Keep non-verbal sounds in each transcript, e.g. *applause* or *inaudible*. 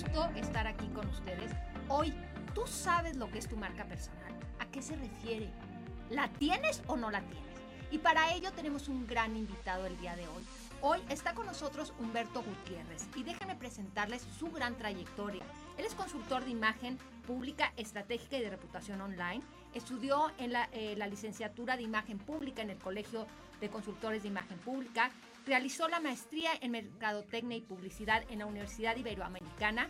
gusto estar aquí con ustedes. Hoy, ¿tú sabes lo que es tu marca personal? ¿A qué se refiere? ¿La tienes o no la tienes? Y para ello tenemos un gran invitado el día de hoy. Hoy está con nosotros Humberto Gutiérrez y déjenme presentarles su gran trayectoria. Él es consultor de imagen pública, estratégica y de reputación online. Estudió en la, eh, la licenciatura de imagen pública en el Colegio de Consultores de Imagen Pública. Realizó la maestría en Mercadotecnia y Publicidad en la Universidad Iberoamericana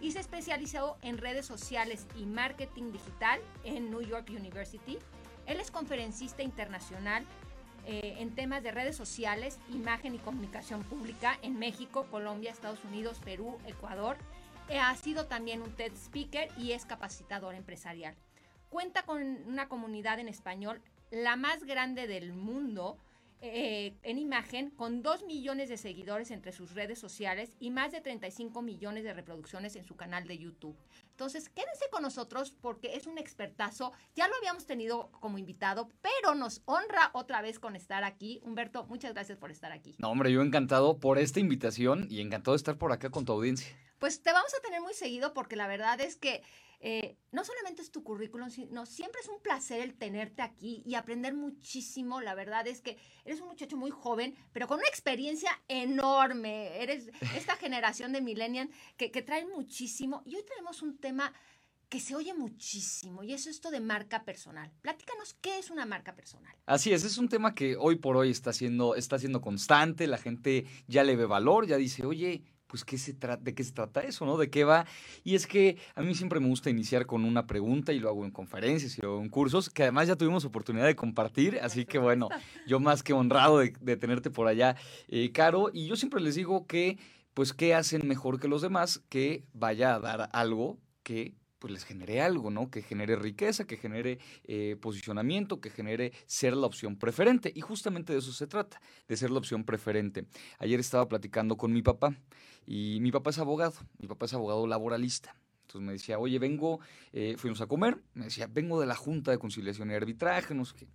y se especializó en redes sociales y marketing digital en New York University. Él es conferencista internacional eh, en temas de redes sociales, imagen y comunicación pública en México, Colombia, Estados Unidos, Perú, Ecuador. Eh, ha sido también un TED Speaker y es capacitador empresarial. Cuenta con una comunidad en español, la más grande del mundo, eh, en imagen con 2 millones de seguidores entre sus redes sociales y más de 35 millones de reproducciones en su canal de YouTube. Entonces, quédense con nosotros porque es un expertazo. Ya lo habíamos tenido como invitado, pero nos honra otra vez con estar aquí. Humberto, muchas gracias por estar aquí. No, hombre, yo encantado por esta invitación y encantado de estar por acá con tu audiencia. Pues te vamos a tener muy seguido porque la verdad es que eh, no solamente es tu currículum, sino siempre es un placer el tenerte aquí y aprender muchísimo. La verdad es que eres un muchacho muy joven, pero con una experiencia enorme. Eres *laughs* esta generación de millennials que, que traen muchísimo. Y hoy tenemos un tema que se oye muchísimo y es esto de marca personal. Platícanos qué es una marca personal. Así es, es un tema que hoy por hoy está siendo, está siendo constante, la gente ya le ve valor, ya dice, oye, pues ¿qué se ¿de qué se trata eso, no? ¿De qué va? Y es que a mí siempre me gusta iniciar con una pregunta y lo hago en conferencias y lo hago en cursos, que además ya tuvimos oportunidad de compartir, así que bueno, yo más que honrado de, tenerte por allá, eh, Caro, y yo siempre les digo que, pues, ¿qué hacen mejor que los demás? Que vaya a dar algo que pues les genere algo, ¿no? Que genere riqueza, que genere eh, posicionamiento, que genere ser la opción preferente. Y justamente de eso se trata, de ser la opción preferente. Ayer estaba platicando con mi papá y mi papá es abogado, mi papá es abogado laboralista. Entonces me decía, oye, vengo, eh, fuimos a comer, me decía, vengo de la Junta de Conciliación y Arbitraje, no sé qué.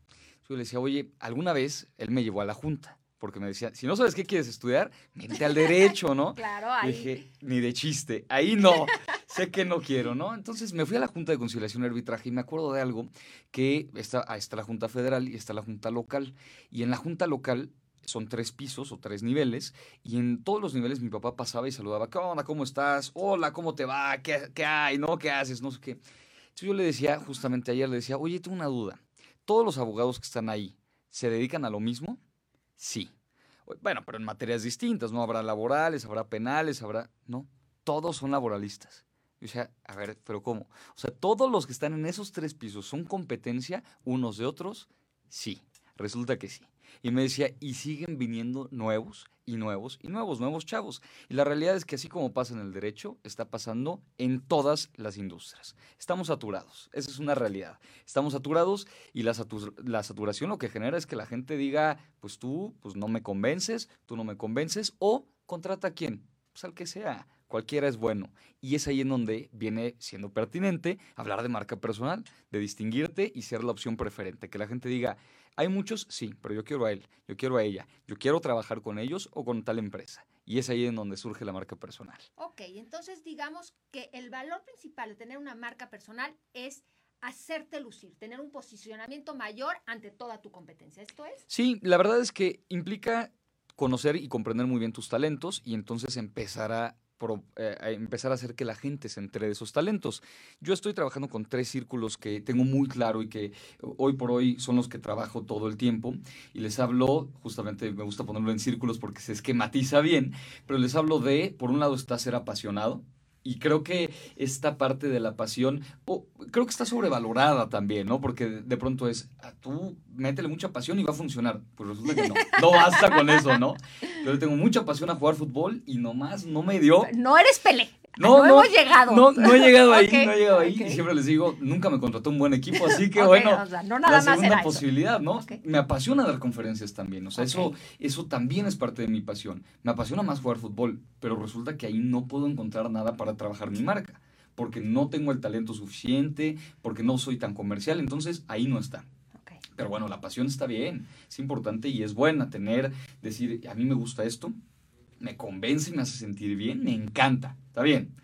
Yo le decía, oye, alguna vez él me llevó a la Junta porque me decía, si no sabes qué quieres estudiar, vente al derecho, ¿no? *laughs* claro, ahí. dije, ni de chiste, ahí no, sé que no quiero, ¿no? Entonces me fui a la Junta de Conciliación y Arbitraje y me acuerdo de algo que está, está la Junta Federal y está la Junta Local. Y en la Junta Local son tres pisos o tres niveles, y en todos los niveles mi papá pasaba y saludaba, ¿qué onda? ¿Cómo estás? Hola, ¿cómo te va? ¿Qué, qué hay? ¿No? ¿Qué haces? No sé qué. Entonces yo le decía, justamente ayer, le decía, oye, tengo una duda. ¿Todos los abogados que están ahí se dedican a lo mismo? Sí. Bueno, pero en materias distintas, ¿no? Habrá laborales, habrá penales, habrá... No, todos son laboralistas. O sea, a ver, pero ¿cómo? O sea, todos los que están en esos tres pisos son competencia unos de otros. Sí, resulta que sí. Y me decía, y siguen viniendo nuevos y nuevos y nuevos, nuevos chavos. Y la realidad es que así como pasa en el derecho, está pasando en todas las industrias. Estamos saturados, esa es una realidad. Estamos saturados y la, la saturación lo que genera es que la gente diga, pues tú pues no me convences, tú no me convences, o contrata a quién, pues al que sea cualquiera es bueno. Y es ahí en donde viene siendo pertinente hablar de marca personal, de distinguirte y ser la opción preferente. Que la gente diga, hay muchos, sí, pero yo quiero a él, yo quiero a ella, yo quiero trabajar con ellos o con tal empresa. Y es ahí en donde surge la marca personal. Ok, entonces digamos que el valor principal de tener una marca personal es hacerte lucir, tener un posicionamiento mayor ante toda tu competencia. ¿Esto es? Sí, la verdad es que implica conocer y comprender muy bien tus talentos y entonces empezar a eh, empezar a hacer que la gente se entere de esos talentos. Yo estoy trabajando con tres círculos que tengo muy claro y que hoy por hoy son los que trabajo todo el tiempo. Y les hablo, justamente me gusta ponerlo en círculos porque se esquematiza bien, pero les hablo de, por un lado está ser apasionado, y creo que esta parte de la pasión, creo que está sobrevalorada también, ¿no? Porque de pronto es, ah, tú métele mucha pasión y va a funcionar. Pues resulta que no, *laughs* no basta con eso, ¿no? Yo le tengo mucha pasión a jugar fútbol y nomás no me dio. No eres Pelé. No, no, hemos llegado. No, no he llegado ahí, *laughs* no he llegado ahí. Y siempre les digo, nunca me contrató un buen equipo, así que *laughs* bueno, no nada la segunda posibilidad, ¿no? Me apasiona dar conferencias también, o sea, eso, eso también es parte de mi pasión. Me apasiona más jugar fútbol, pero resulta que ahí no puedo encontrar nada para trabajar mi marca, porque no tengo el talento suficiente, porque no soy tan comercial, entonces ahí no está. Pero bueno, la pasión está bien, es importante y es buena tener, decir, a mí me gusta esto, me convence, me hace sentir bien, me encanta. Está bien.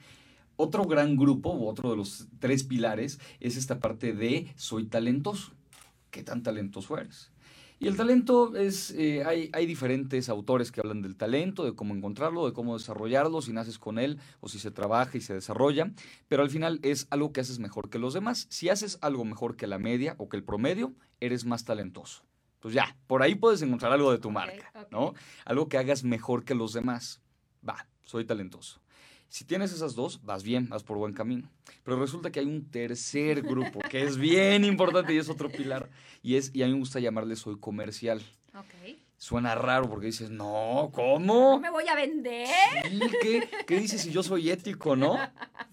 Otro gran grupo, otro de los tres pilares, es esta parte de soy talentoso. ¿Qué tan talentoso eres? Y el talento es, eh, hay, hay, diferentes autores que hablan del talento, de cómo encontrarlo, de cómo desarrollarlo, si naces con él o si se trabaja y se desarrolla, pero al final es algo que haces mejor que los demás. Si haces algo mejor que la media o que el promedio, eres más talentoso. Pues ya, por ahí puedes encontrar algo de tu marca, ¿no? Algo que hagas mejor que los demás. Va, soy talentoso. Si tienes esas dos, vas bien, vas por buen camino. Pero resulta que hay un tercer grupo que es bien importante y es otro pilar. Y, es, y a mí me gusta llamarle soy comercial. Suena raro porque dices, no, ¿cómo? ¿Me voy a vender? Sí, ¿qué, ¿qué dices si yo soy ético, no?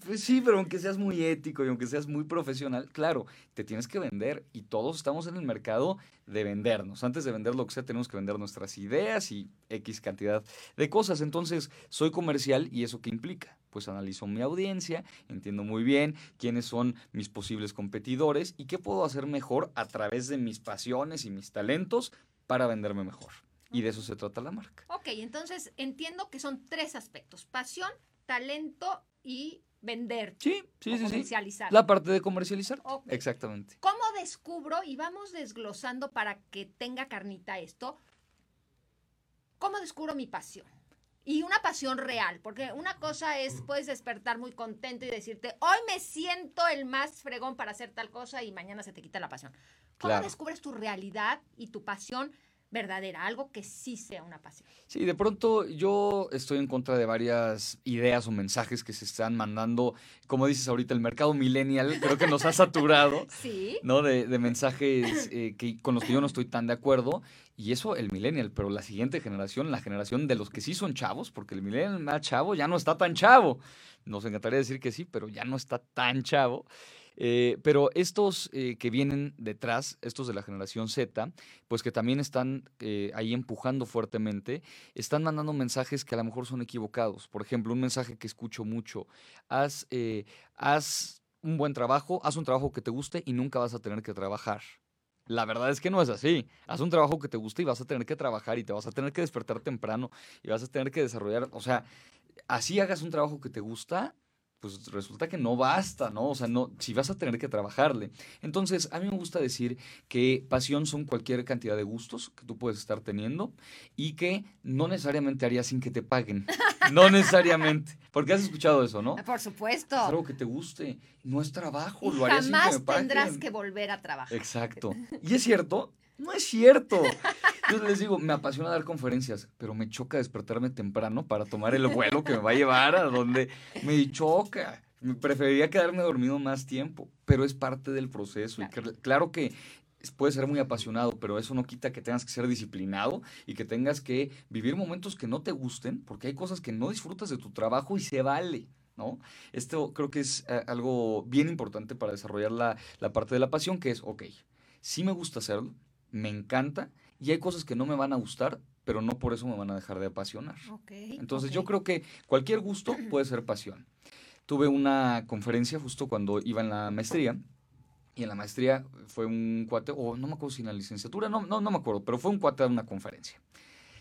Pues sí, pero aunque seas muy ético y aunque seas muy profesional, claro, te tienes que vender y todos estamos en el mercado de vendernos. Antes de vender lo que sea, tenemos que vender nuestras ideas y X cantidad de cosas. Entonces, soy comercial y eso qué implica? Pues analizo mi audiencia, entiendo muy bien quiénes son mis posibles competidores y qué puedo hacer mejor a través de mis pasiones y mis talentos para venderme mejor. Y de eso se trata la marca. Ok, entonces entiendo que son tres aspectos, pasión, talento y vender. Sí, sí, sí. Comercializar. La parte de comercializar. Exactamente. ¿Cómo descubro, y vamos desglosando para que tenga carnita esto, cómo descubro mi pasión? Y una pasión real, porque una cosa es, puedes despertar muy contento y decirte, hoy me siento el más fregón para hacer tal cosa y mañana se te quita la pasión. ¿Cómo descubres tu realidad y tu pasión verdadera? Algo que sí sea una pasión. Sí, de pronto yo estoy en contra de varias ideas o mensajes que se están mandando. Como dices ahorita, el mercado millennial creo que nos ha saturado. *laughs* sí. ¿No? De, mensajes eh, que, con los que yo no estoy tan de acuerdo. Y eso el millennial, pero la siguiente generación, la generación de los que sí son chavos, porque el millennial más chavo ya no está tan chavo. Nos encantaría decir que sí, pero ya no está tan chavo. Eh, pero estos eh, que vienen detrás, estos de la generación Z, pues que también están eh, ahí empujando fuertemente, están mandando mensajes que a lo mejor son equivocados. Por ejemplo, un mensaje que escucho mucho, haz, haz un buen trabajo, haz un trabajo que te guste y nunca vas a tener que trabajar. La verdad es que no es así. Haz un trabajo que te guste y vas a tener que trabajar y te vas a tener que despertar temprano y vas a tener que desarrollar, o sea, así hagas un trabajo que te gusta, pues resulta que no basta, ¿no? O sea, no, si vas a tener que trabajarle. Entonces, a mí me gusta decir que pasión son cualquier cantidad de gustos que tú puedes estar teniendo y que no necesariamente harías sin que te paguen. *laughs* No necesariamente. Porque has escuchado eso, ¿no? Por supuesto. Es algo que te guste. No es trabajo, lo harías sin que me paguen. tendrás que volver a trabajar. Exacto. Y es cierto, no es cierto. Yo les digo, me apasiona dar conferencias, pero me choca despertarme temprano para tomar el vuelo que me va a llevar a donde me choca. Me preferiría quedarme dormido más tiempo, pero es parte del proceso. Y claro que puede ser muy apasionado, pero eso no quita que tengas que ser disciplinado y que tengas que vivir momentos que no te gusten, porque hay cosas que no disfrutas de tu trabajo y se vale. ¿No? Esto creo que es eh, algo bien importante para desarrollar la, la parte de la pasión, que es, ok, sí me gusta hacerlo, me encanta y hay cosas que no me van a gustar, pero no por eso me van a dejar de apasionar. Entonces yo creo que cualquier gusto *clears throat* puede ser pasión. Tuve una conferencia justo cuando iba en la maestría y en la maestría fue un cuate, o no me acuerdo si en la licenciatura, no, no, no me acuerdo, pero fue un cuate de una conferencia.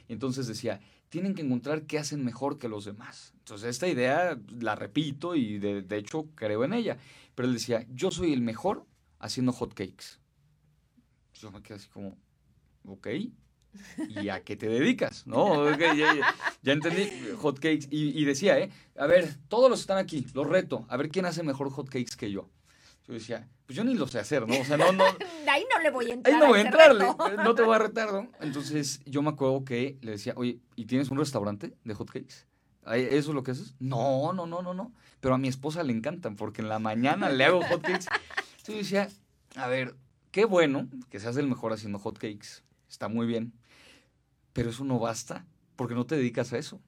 Y entonces decía, tienen que encontrar qué hacen mejor que los demás. Entonces esta idea la repito y de, de hecho creo en ella. Pero él decía, yo soy el mejor haciendo hot cakes yo me quedé así como, ok, ¿y a qué te dedicas? ¿No? ya, entendí, hotcakes. Y, y decía, ¿eh? A ver, todos los están aquí, los reto, a ver quién hace mejor hotcakes que yo. Yo decía, pues yo ni lo sé hacer, ¿no? O sea, no, no. *laughs* ahí no le voy a entrar. Ahí no voy a entrarle, no te voy a retar, ¿no? Entonces yo me acuerdo que le decía, oye, ¿y tienes un restaurante de hotcakes? ¿Eso es lo que haces? No, no, no, no, no. Pero a mi esposa le encantan porque en la mañana le hago hotcakes. Entonces yo decía, a ver, Qué bueno que seas el mejor haciendo hotcakes. Está muy bien. Pero eso no basta, porque no te dedicas a eso.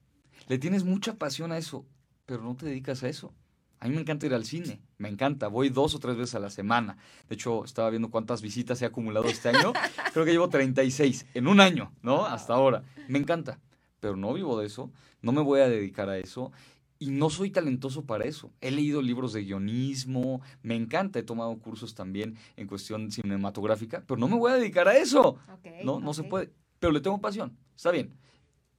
Le tienes mucha pasión a eso, pero no te dedicas a eso. A mí me encanta ir al cine, me encanta. Voy dos o tres veces a la semana. De hecho, estaba viendo cuántas visitas he acumulado este año. *laughs* Creo que llevo 36 en un año, ¿no? Hasta ahora. Me encanta, pero no vivo de eso. No me voy a dedicar a eso y no soy talentoso para eso. He leído libros de guionismo, me encanta, he tomado cursos también en cuestión cinematográfica, pero no me voy a dedicar a eso. no, no se puede. Pero le tengo pasión, está bien.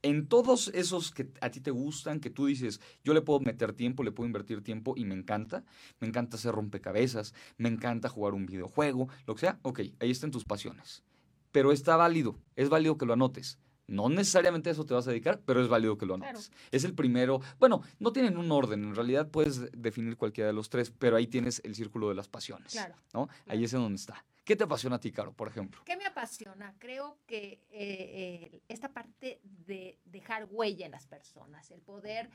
en todos esos que a ti te gustan, que tú dices, yo le puedo meter tiempo, le puedo invertir tiempo y me encanta, me encanta hacer rompecabezas, me encanta jugar un videojuego, lo que sea, ok, ahí están tus pasiones. Pero está válido, es válido que lo anotes. No necesariamente a eso te vas a dedicar, pero es válido que lo anotes. Es el primero. Bueno, no tienen un orden. En realidad puedes definir cualquiera de los tres, pero ahí tienes el círculo de las pasiones. Claro. ¿no? Ahí es en donde está. ¿Qué te apasiona a ti, Caro, por ejemplo? ¿Qué me apasiona? Creo que eh, eh, esta parte de dejar huella en las personas, el poder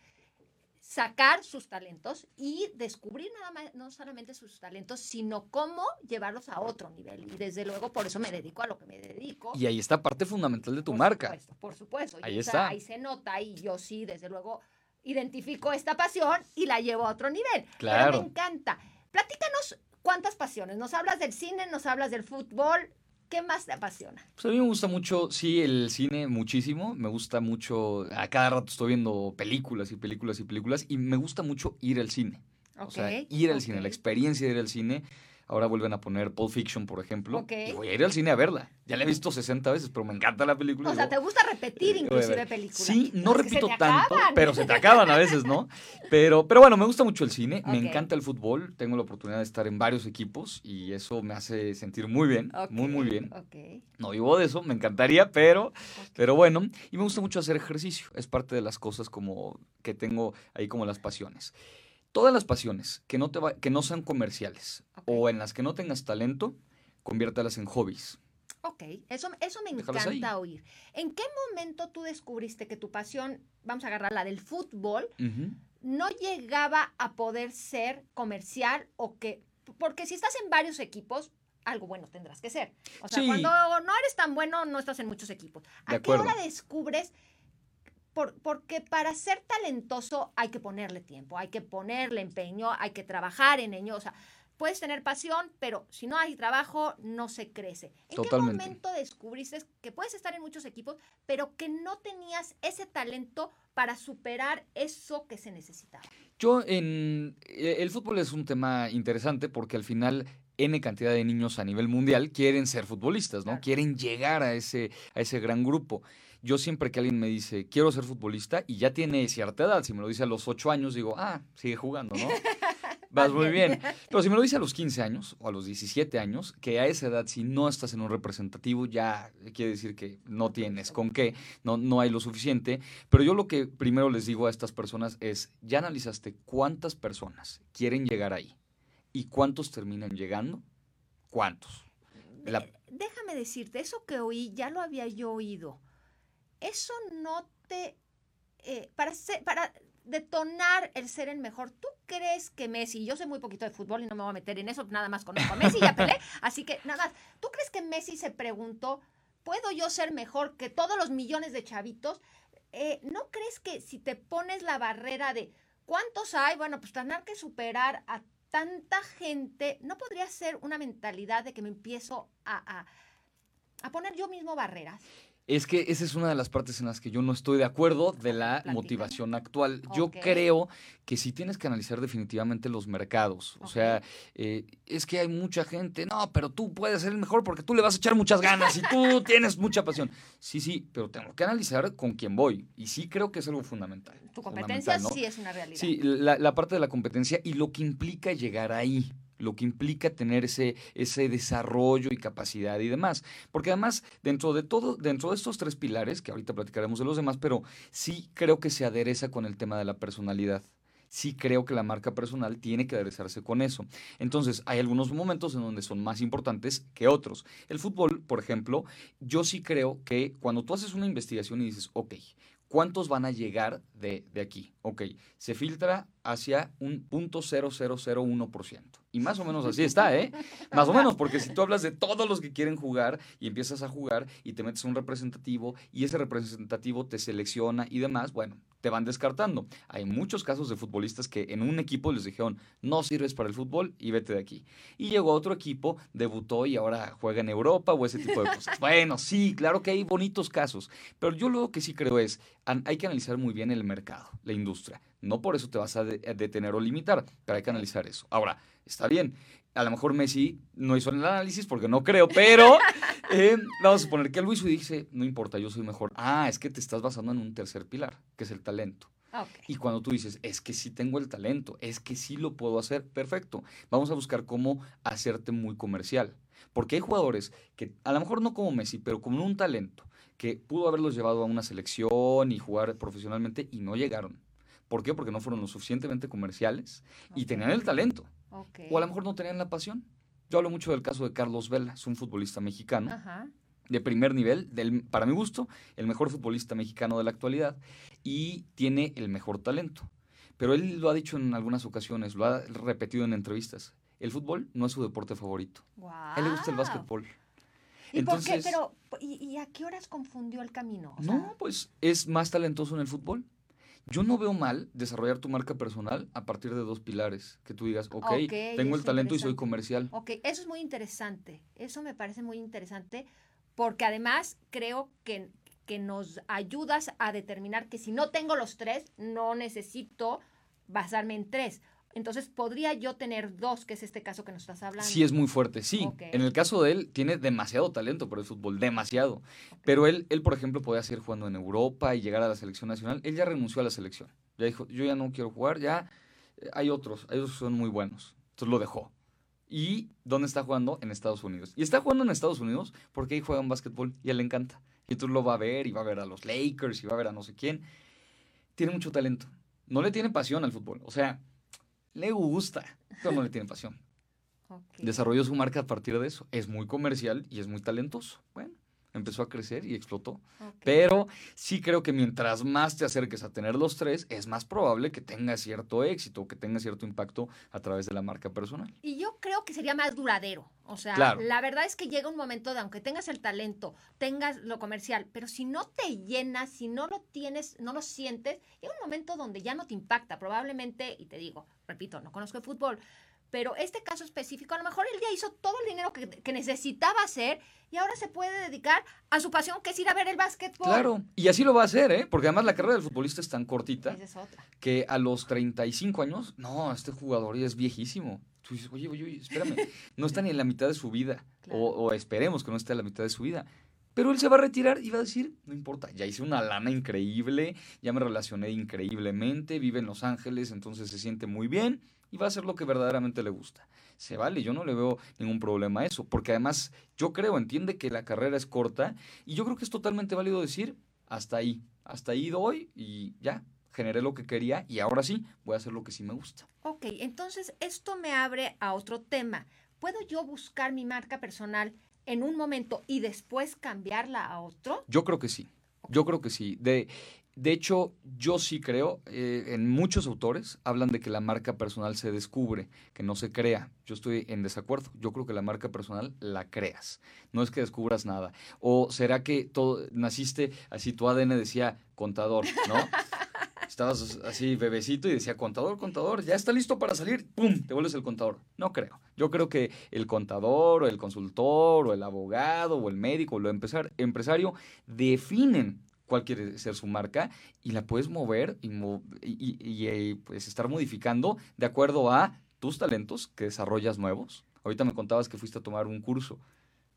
sacar sus talentos y descubrir nada más, no solamente sus talentos, sino cómo llevarlos a otro nivel. Y desde luego por eso me dedico a lo que me dedico. Y ahí está parte fundamental de tu marca. Por supuesto, por supuesto. Ahí está. Ahí se nota y yo sí, desde luego, identifico esta pasión y la llevo a otro nivel. Claro. Pero me encanta. Platícanos cuántas pasiones. Nos hablas del cine, nos hablas del fútbol, ¿Qué más te apasiona? Pues a mí me gusta mucho, sí, el cine muchísimo. Me gusta mucho, a cada rato estoy viendo películas y películas y películas y me gusta mucho ir al cine. o sea, ir al cine, la experiencia de ir al cine Ahora vuelven a poner Pulp Fiction, por ejemplo. Y voy a ir al cine a verla. Ya la he visto 60 veces, pero me encanta la película. O sea, ¿te gusta repetir eh, inclusive películas? Sí, no repito tanto, pero se te acaban a veces, ¿no? Pero, pero bueno, me gusta mucho el cine, me encanta el fútbol, tengo la oportunidad de estar en varios equipos y eso me hace sentir muy bien, muy, muy bien. No vivo de eso, me encantaría, pero, pero bueno. Y me gusta mucho hacer ejercicio, es parte de las cosas como que tengo ahí como las pasiones. Todas las pasiones que no, te que no sean comerciales o en las que no tengas talento, conviértalas en hobbies. Ok, eso, eso me encanta oír. ¿En qué momento tú descubriste que tu pasión, vamos a agarrar la del fútbol, no llegaba a poder ser comercial o que, porque si estás en varios equipos, algo bueno tendrás que ser. O sea, cuando no eres tan bueno, no estás en muchos equipos. ¿A qué hora descubres porque para ser talentoso hay que ponerle tiempo, hay que ponerle empeño, hay que trabajar en ello. O sea, puedes tener pasión, pero si no hay trabajo, no se crece. ¿En qué momento descubriste que puedes estar en muchos equipos, pero que no tenías ese talento para superar eso que se necesitaba? Yo en e, el fútbol es un tema interesante porque al final N cantidad de niños a nivel mundial quieren ser futbolistas, ¿no? Quieren llegar a ese, a ese gran grupo. Yo siempre que alguien me dice, quiero ser futbolista, y ya tiene cierta edad, si me lo dice a los 8 años, digo, ah, sigue jugando, ¿no? *laughs* Vas muy bien. Pero si me lo dice a los 15 años o a los 17 años, que a esa edad si no estás en un representativo, ya quiere decir que no tienes con qué, no, no hay lo suficiente. Pero yo lo que primero les digo a estas personas es, ya analizaste cuántas personas quieren llegar ahí y cuántos terminan llegando. ¿Cuántos? Déjame decirte, eso que oí ya lo había yo oído eso no te... Eh, para, para detonar el ser el mejor, ¿tú crees que Messi, yo sé muy poquito de fútbol y no me voy a meter en eso, nada más conozco a Messi y a *laughs* así que nada más, ¿tú crees que Messi se preguntó, ¿puedo yo ser mejor que todos los millones de chavitos? Eh, ¿No crees que si te pones la barrera de cuántos hay, bueno, pues tener que superar a tanta gente, ¿no podría ser una mentalidad de que me empiezo a, a, a poner yo mismo barreras? Es que esa es una de las partes en las que yo no estoy de acuerdo de la motivación actual. Yo creo que sí tienes que analizar definitivamente los mercados. O sea, eh, es que hay mucha gente, no, pero tú puedes ser el mejor porque tú le vas a echar muchas ganas y tú *laughs* tienes mucha pasión. Sí, sí, pero tengo que analizar con quién voy. Y sí creo que es algo fundamental. Tu competencia sí es una realidad. Sí, la, la parte de la competencia y lo que implica llegar ahí lo que implica tener ese, ese desarrollo y capacidad y demás. Porque además, dentro de todo, dentro de estos tres pilares, que ahorita platicaremos de los demás, pero sí creo que se adereza con el tema de la personalidad sí creo que la marca personal tiene que aderezarse con eso. Entonces, hay algunos momentos en donde son más importantes que otros. El fútbol, por ejemplo, yo sí creo que cuando tú haces una investigación y dices, ok, ¿cuántos van a llegar de, de aquí? Ok, se filtra hacia un punto ciento y más o menos así está, ¿eh? *laughs* Más o menos, porque si *laughs* tú hablas de todos los que quieren jugar y empiezas a jugar y te metes a un representativo y ese representativo te selecciona y demás, bueno, te van descartando. Hay muchos casos de futbolistas que en un equipo les dijeron, no sirves para el fútbol y vete de aquí. Y llegó otro equipo, debutó y ahora juega en Europa o ese tipo de cosas. *laughs* bueno, sí, claro que hay bonitos casos, pero yo lo que sí creo es, hay que analizar muy bien el mercado, la industria. No por eso te vas a detener o limitar, pero hay que analizar eso. Ahora, está bien, A lo mejor Messi no hizo el análisis porque no creo, pero *laughs* eh, vamos a suponer que Luis dice, no importa, yo soy mejor. Ah, es que te estás basando en un tercer pilar, que es el talento. Okay. Y cuando tú dices, es que sí tengo el talento, es que sí lo puedo hacer, perfecto. Vamos a buscar cómo hacerte muy comercial. Porque hay jugadores que, a lo mejor no como Messi, pero con un talento, que pudo haberlos llevado a una selección y jugar profesionalmente y no llegaron. ¿Por qué? Porque no fueron lo suficientemente comerciales y tenían el talento. O a lo mejor no tenían la pasión. Yo hablo mucho del caso de Carlos Vela, es un futbolista mexicano Ajá. de primer nivel, del, para mi gusto, el mejor futbolista mexicano de la actualidad y tiene el mejor talento. Pero él lo ha dicho en algunas ocasiones, lo ha repetido en entrevistas. El fútbol no es su deporte favorito. A él le gusta el básquetbol. ¿Y por qué? Entonces- Pero, ¿y, y a qué horas confundió el camino? O No, pues es más talentoso en el fútbol. Yo no veo mal desarrollar tu marca personal a partir de dos pilares. Que tú digas, ok, Ok, tengo el talento y soy comercial. Ok, eso es muy interesante. Eso me parece muy interesante porque además creo que, que nos ayudas a determinar que si no tengo los tres, no necesito basarme en tres. Entonces, podría yo tener dos, que es este caso que nos estás hablando. Sí, es muy fuerte, sí. En el caso de él, tiene demasiado talento por el fútbol, demasiado. Pero él, él, por ejemplo, podía seguir jugando en Europa y llegar a la selección nacional. Él ya renunció a la selección. Ya dijo, yo ya no quiero jugar, ya eh, hay otros, que son muy buenos. Entonces lo dejó. ¿Y dónde está jugando? En Estados Unidos. Y está jugando en Estados Unidos porque ahí juega un básquetbol y a él le encanta. Y tú lo va a ver y va a ver a los Lakers y va a ver a no sé quién. Tiene mucho talento. No le tiene pasión al fútbol. O sea, le gusta, pero no le tiene pasión. Desarrolló su marca a partir de eso. Es muy comercial y es muy talentoso. Bueno, empezó a crecer y explotó. Pero sí creo que mientras más te acerques a tener los tres, es más probable que tenga cierto éxito, que tenga cierto impacto a través de la marca personal. Y yo creo que sería más duradero. O sea, Claro. la verdad es que llega un momento de, aunque tengas el talento, tengas lo comercial, pero si no te llenas, si no lo tienes, no lo sientes, llega un momento donde ya no te impacta. Probablemente, y te digo, repito, no conozco el fútbol, pero este caso específico, a lo mejor él ya hizo todo el dinero que, que necesitaba hacer y ahora se puede dedicar a su pasión, que es ir a ver el básquetbol. Claro, y así lo va a hacer, ¿eh? Porque además la carrera del futbolista es tan cortita es que a los 35 años, no, este jugador ya es viejísimo. Tú dices, oye, oye, oye, espérame, *laughs* no está ni en la mitad de su vida. Claro. O, o esperemos que no esté en la mitad de su vida. Pero él se va a retirar y va a decir, no importa, ya hice una lana increíble, ya me relacioné increíblemente, vive en Los Ángeles, entonces se siente muy bien y va a hacer lo que verdaderamente le gusta. Se vale, yo no le veo ningún problema a eso, porque además yo creo, entiende que la carrera es corta y yo creo que es totalmente válido decir, hasta ahí, hasta ahí doy y ya, generé lo que quería y ahora sí, voy a hacer lo que sí me gusta. Ok, entonces esto me abre a otro tema. ¿Puedo yo buscar mi marca personal en un momento y después cambiarla a otro? Yo creo que sí. Yo creo que sí. De, de hecho, yo sí creo, eh, en muchos autores hablan de que la marca personal se descubre, que no se crea. Yo estoy en desacuerdo. Yo creo que la marca personal la creas. No es que descubras nada. O será que todo, naciste así, tu ADN decía contador, ¿no? *laughs* Estabas así bebecito y decía contador, contador, ya está listo para salir, ¡pum! Te vuelves el contador. No creo. Yo creo que el contador o el consultor o el abogado o el médico o el empresario definen cuál quiere ser su marca y la puedes mover y, y- y- y, pues estar modificando de acuerdo a tus talentos que desarrollas nuevos. Ahorita me contabas que fuiste a tomar un curso.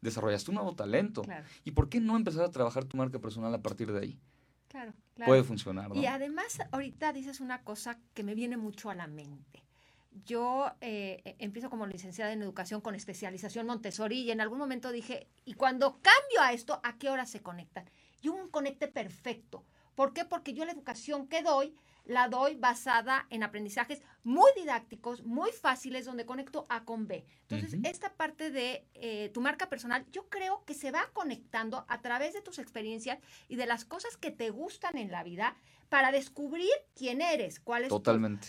Desarrollaste un nuevo talento. Claro, ¿Y por qué no empezar a trabajar tu marca personal a partir de ahí? claro, claro. Puede funcionar, ¿no? Y además, ahorita dices una cosa que me viene mucho a la mente. Yo eh, eh, empiezo como licenciada en educación con especialización Montessori y en algún momento dije, y cuando cambio a esto, ¿a qué hora se conectan? Y un conecte perfecto. ¿Por qué? Porque yo la educación que doy, la doy basada en aprendizajes muy didácticos, muy fáciles, donde conecto A con B. Entonces, esta parte de eh, tu marca personal, yo creo que se va conectando a través de tus experiencias y de las cosas que te gustan en la vida para descubrir quién eres, cuál es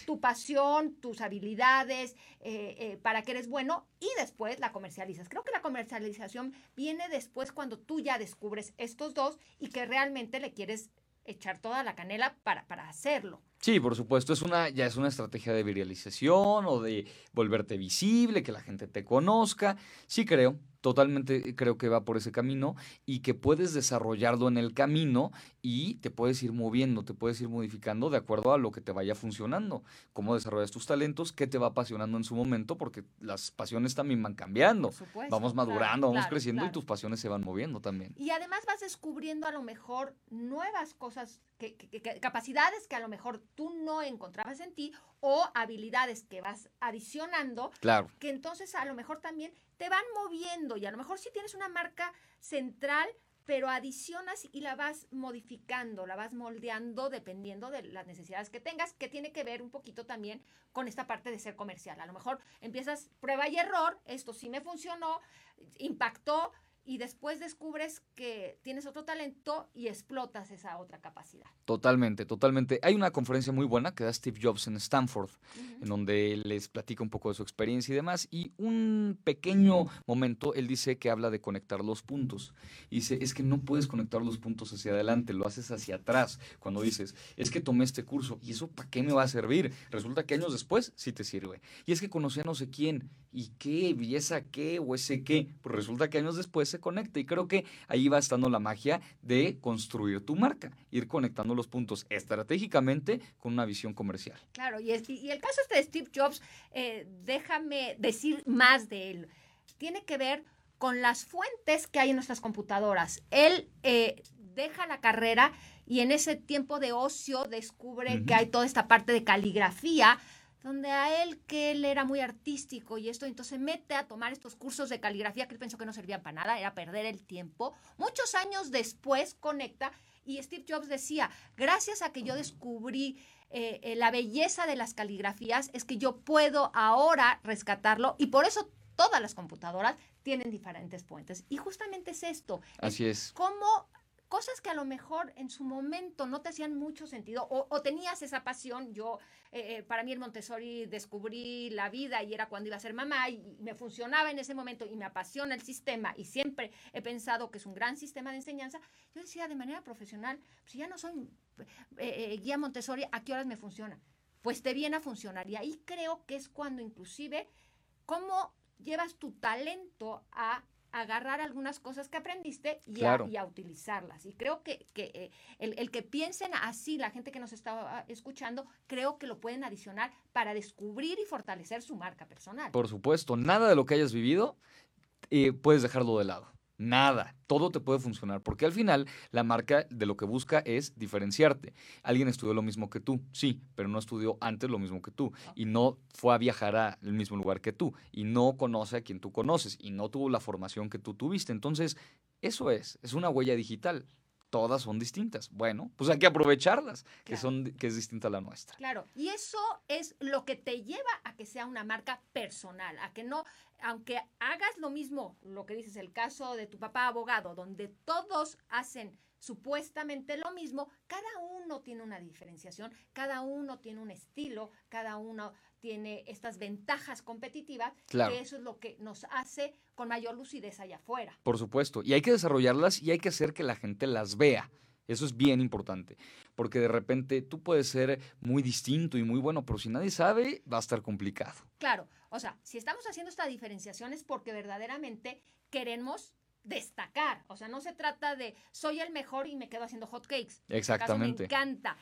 tu, pasión, tus habilidades, eh, eh, para qué eres bueno y después la comercializas. Creo que la comercialización viene después cuando tú ya descubres estos dos y que realmente le quieres echar toda la canela para, para hacerlo. Sí, por supuesto, es una, ya es una estrategia de viralización o de volverte visible, que la gente te conozca. Sí creo, Totalmente creo que va por ese camino y que puedes desarrollarlo en el camino y te puedes ir moviendo, te puedes ir modificando de acuerdo a lo que te vaya funcionando, cómo desarrollas tus talentos, qué te va apasionando en su momento, porque las pasiones también van cambiando. vamos madurando, vamos creciendo y tus pasiones se van moviendo también. Y además vas descubriendo a lo mejor nuevas cosas, que, capacidades que a lo mejor tú no encontrabas en ti o habilidades que vas adicionando, claro. que entonces a lo mejor también te van moviendo y a lo mejor si tienes una marca central, pero adicionas y la vas modificando, la vas moldeando dependiendo de las necesidades que tengas, que tiene que ver un poquito también con esta parte de ser comercial. A lo mejor empiezas prueba y error, esto sí me funcionó, impactó, y después descubres que tienes otro talento y explotas esa otra capacidad. Totalmente, totalmente. Hay una conferencia muy buena que da Steve Jobs en Stanford, en donde les platica un poco de su experiencia y demás. Y un pequeño momento, él dice que habla de conectar los puntos. Y dice, es que no puedes conectar los puntos hacia adelante, lo haces hacia atrás. Cuando dices, es que tomé este curso, ¿y eso para qué me va a servir? Resulta que años después sí te sirve. Y es que conocí a no sé quién, ¿y qué? ¿Y esa qué? ¿O ese qué? Pues resulta que años después se conecta. Y creo que ahí va estando la magia de construir tu marca, ir conectando los puntos estratégicamente con una visión comercial. Claro, y, y el caso este de Steve Jobs, eh, déjame decir más de él. Tiene que ver con las fuentes que hay en nuestras computadoras. Él eh, deja la carrera y en ese tiempo de ocio descubre que hay toda esta parte de caligrafía donde a él, que él era muy artístico y esto, entonces mete a tomar estos cursos de caligrafía que él pensó que no servían para nada, era perder el tiempo. Muchos años después conecta y Steve Jobs decía, gracias a que yo descubrí eh, eh, la belleza de las caligrafías, es que yo puedo ahora rescatarlo y por eso todas las computadoras tienen diferentes puentes. Y justamente es esto. Así es. Cómo cosas que a lo mejor en su momento no te hacían mucho sentido o, tenías esa pasión. Yo, eh, eh, para mí en Montessori descubrí la vida y era cuando iba a ser mamá y, me funcionaba en ese momento y me apasiona el sistema y siempre he pensado que es un gran sistema de enseñanza. Yo decía de manera profesional, si ya no soy eh, guía Montessori, ¿a qué horas me funciona? Pues te viene a funcionar y ahí creo que es cuando inclusive cómo llevas tu talento a agarrar algunas cosas que aprendiste y, a, utilizarlas. Y creo que, eh, el, que piensen así, la gente que nos está ah, escuchando, creo que lo pueden adicionar para descubrir y fortalecer su marca personal. Por supuesto, nada de lo que hayas vivido eh, puedes dejarlo de lado. Nada, todo te puede funcionar, porque al final la marca de lo que busca es diferenciarte. Alguien estudió lo mismo que tú, sí, pero no estudió antes lo mismo que tú y no fue a viajar al mismo lugar que tú y no conoce a quien tú conoces y no tuvo la formación que tú tuviste. Entonces, eso es, es una huella digital todas son distintas. Bueno, pues hay que aprovecharlas, que, son, que es distinta a la nuestra. Claro, y eso es lo que te lleva a que sea una marca personal, a que no, aunque hagas lo mismo, lo que dices, el caso de tu papá abogado, donde todos hacen supuestamente lo mismo, cada uno tiene una diferenciación, cada uno tiene un estilo, cada uno tiene estas ventajas competitivas, que eso es lo que nos hace con mayor lucidez allá afuera. Por supuesto, y hay que desarrollarlas y hay que hacer que la gente las vea. Eso es bien importante, porque de repente tú puedes ser muy distinto y muy bueno, pero si nadie sabe, va a estar complicado. Claro, o sea, si estamos haciendo esta diferenciación es porque verdaderamente queremos destacar, o sea, no se trata de soy el mejor y me quedo haciendo hot cakes. Exactamente. me encanta.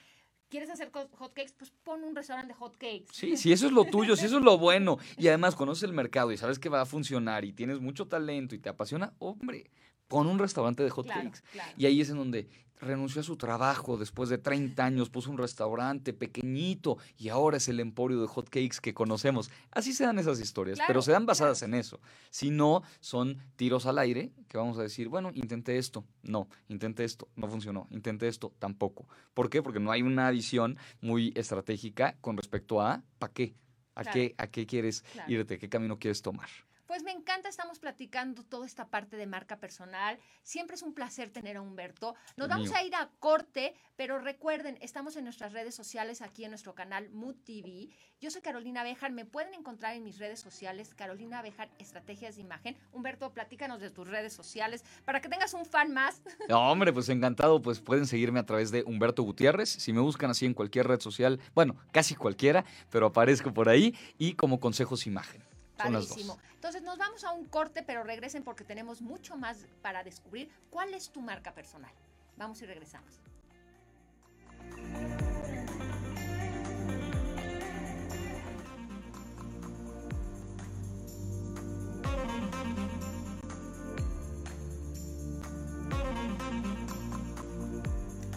¿Quieres hacer hotcakes? Pues pon un restaurante de hotcakes. Sí, si eso es lo tuyo, si eso es lo *laughs* bueno. Y además conoces el mercado y sabes que va a funcionar y tienes mucho talento y te apasiona, hombre, pon un restaurante de hotcakes. Y ahí es en donde renunció a su trabajo después de 30 años, puso un restaurante pequeñito y ahora es el emporio de hotcakes que conocemos. Así se dan esas historias, pero se dan basadas en eso. Si no, son tiros al aire que vamos a decir, bueno, intenté esto, no, intenté esto, no funcionó, intenté esto, tampoco. ¿Por qué? Porque no hay una visión muy estratégica con respecto a ¿para qué? ¿A, qué, ¿A qué quieres irte? ¿Qué camino quieres tomar? Pues me encanta, estamos platicando toda esta parte de marca personal. Siempre es un placer tener a Humberto. Nos vamos a ir a corte, pero recuerden, estamos en nuestras redes sociales, aquí en nuestro canal Mood TV. Yo soy Carolina Bejar, me pueden encontrar en mis redes sociales, Carolina Bejar, Estrategias de Imagen. Humberto, platícanos de tus redes sociales para que tengas un fan más. *laughs* No, hombre, pues encantado, pues pueden seguirme a través de Humberto Gutiérrez. Si me buscan así en cualquier red social, bueno, casi cualquiera, pero aparezco por ahí y como Consejos Imagen. Padrísimo. Entonces nos vamos a un corte, pero regresen porque tenemos mucho más para descubrir cuál es tu marca personal. Vamos y regresamos.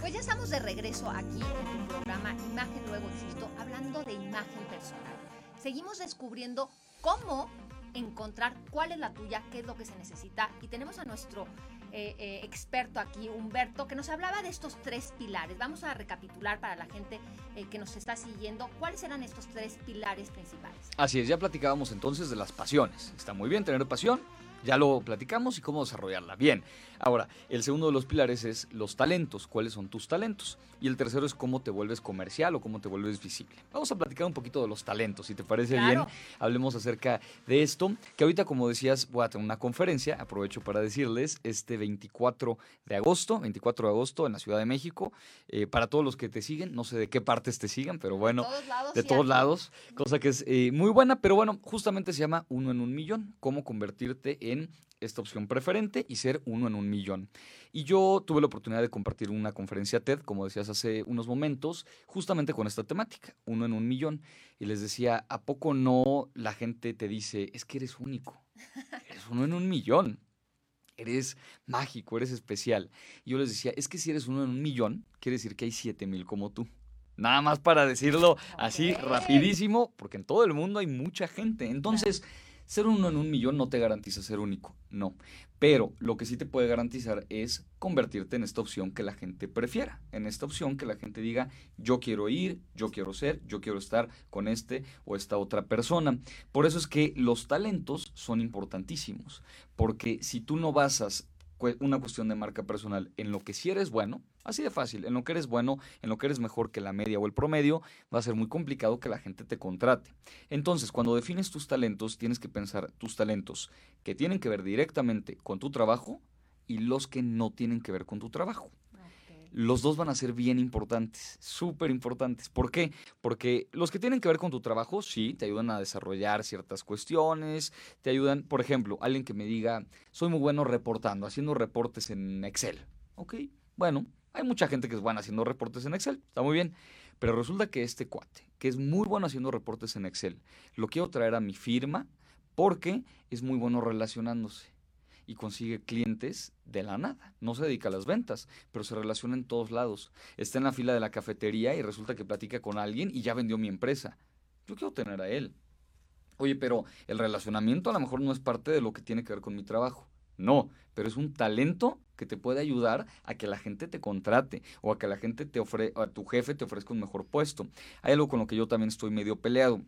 Pues ya estamos de regreso aquí en tu programa Imagen Luego Existo, hablando de imagen personal. Seguimos descubriendo cómo encontrar cuál es la tuya, qué es lo que se necesita. Y tenemos a nuestro eh, eh, experto aquí, Humberto, que nos hablaba de estos tres pilares. Vamos a recapitular para la gente eh, que nos está siguiendo cuáles eran estos tres pilares principales. Así es, ya platicábamos entonces de las pasiones. Está muy bien tener pasión, ya lo platicamos y cómo desarrollarla. Bien, ahora, el segundo de los pilares es los talentos, cuáles son tus talentos. Y el tercero es cómo te vuelves comercial o cómo te vuelves visible. Vamos a platicar un poquito de los talentos, si te parece bien. Hablemos acerca de esto, que ahorita, como decías, voy a tener una conferencia, aprovecho para decirles, este 24 de agosto, 24 de agosto en la Ciudad de México, eh, para todos los que te siguen, no sé de qué partes te sigan, pero bueno, de todos lados, de todos lados cosa que es eh, muy buena, pero bueno, justamente se llama uno en un millón, cómo convertirte en esta opción preferente y ser uno en un millón. Y yo tuve la oportunidad de compartir una conferencia TED, como decías hace unos momentos, justamente con esta temática, uno en un millón. Y les decía, ¿a poco no la gente te dice, es que eres único? Eres uno en un millón. Eres mágico, eres especial. Y yo les decía, es que si eres uno en un millón, quiere decir que hay siete mil como tú. Nada más para decirlo así rapidísimo, porque en todo el mundo hay mucha gente. Entonces, ser uno en un millón no te garantiza ser único, no. Pero lo que sí te puede garantizar es convertirte en esta opción que la gente prefiera, en esta opción que la gente diga, yo quiero ir, yo quiero ser, yo quiero estar con este o esta otra persona. Por eso es que los talentos son importantísimos, porque si tú no basas una cuestión de marca personal en lo que sí eres bueno, así de fácil, en lo que eres bueno, en lo que eres mejor que la media o el promedio, va a ser muy complicado que la gente te contrate. Entonces, cuando defines tus talentos, tienes que pensar tus talentos que tienen que ver directamente con tu trabajo y los que no tienen que ver con tu trabajo los dos van a ser bien importantes, súper importantes. ¿Por qué? Porque los que tienen que ver con tu trabajo, sí, te ayudan a desarrollar ciertas cuestiones, te ayudan, por ejemplo, alguien que me diga, soy muy bueno reportando, haciendo reportes en Excel. Ok, bueno, hay mucha gente que es buena haciendo reportes en Excel, está muy bien. Pero resulta que este cuate, que es muy bueno haciendo reportes en Excel, lo quiero traer a mi firma porque es muy bueno relacionándose y consigue clientes de la nada. No se dedica a las ventas, pero se relaciona en todos lados. Está en la fila de la cafetería y resulta que platica con alguien y ya vendió mi empresa. Yo quiero tener a él. Oye, pero el relacionamiento a lo mejor no es parte de lo que tiene que ver con mi trabajo. No, pero es un talento que te puede ayudar a que la gente te contrate o a que la gente te ofrezca, a tu jefe te ofrezca un mejor puesto. Hay algo con lo que yo también estoy medio peleado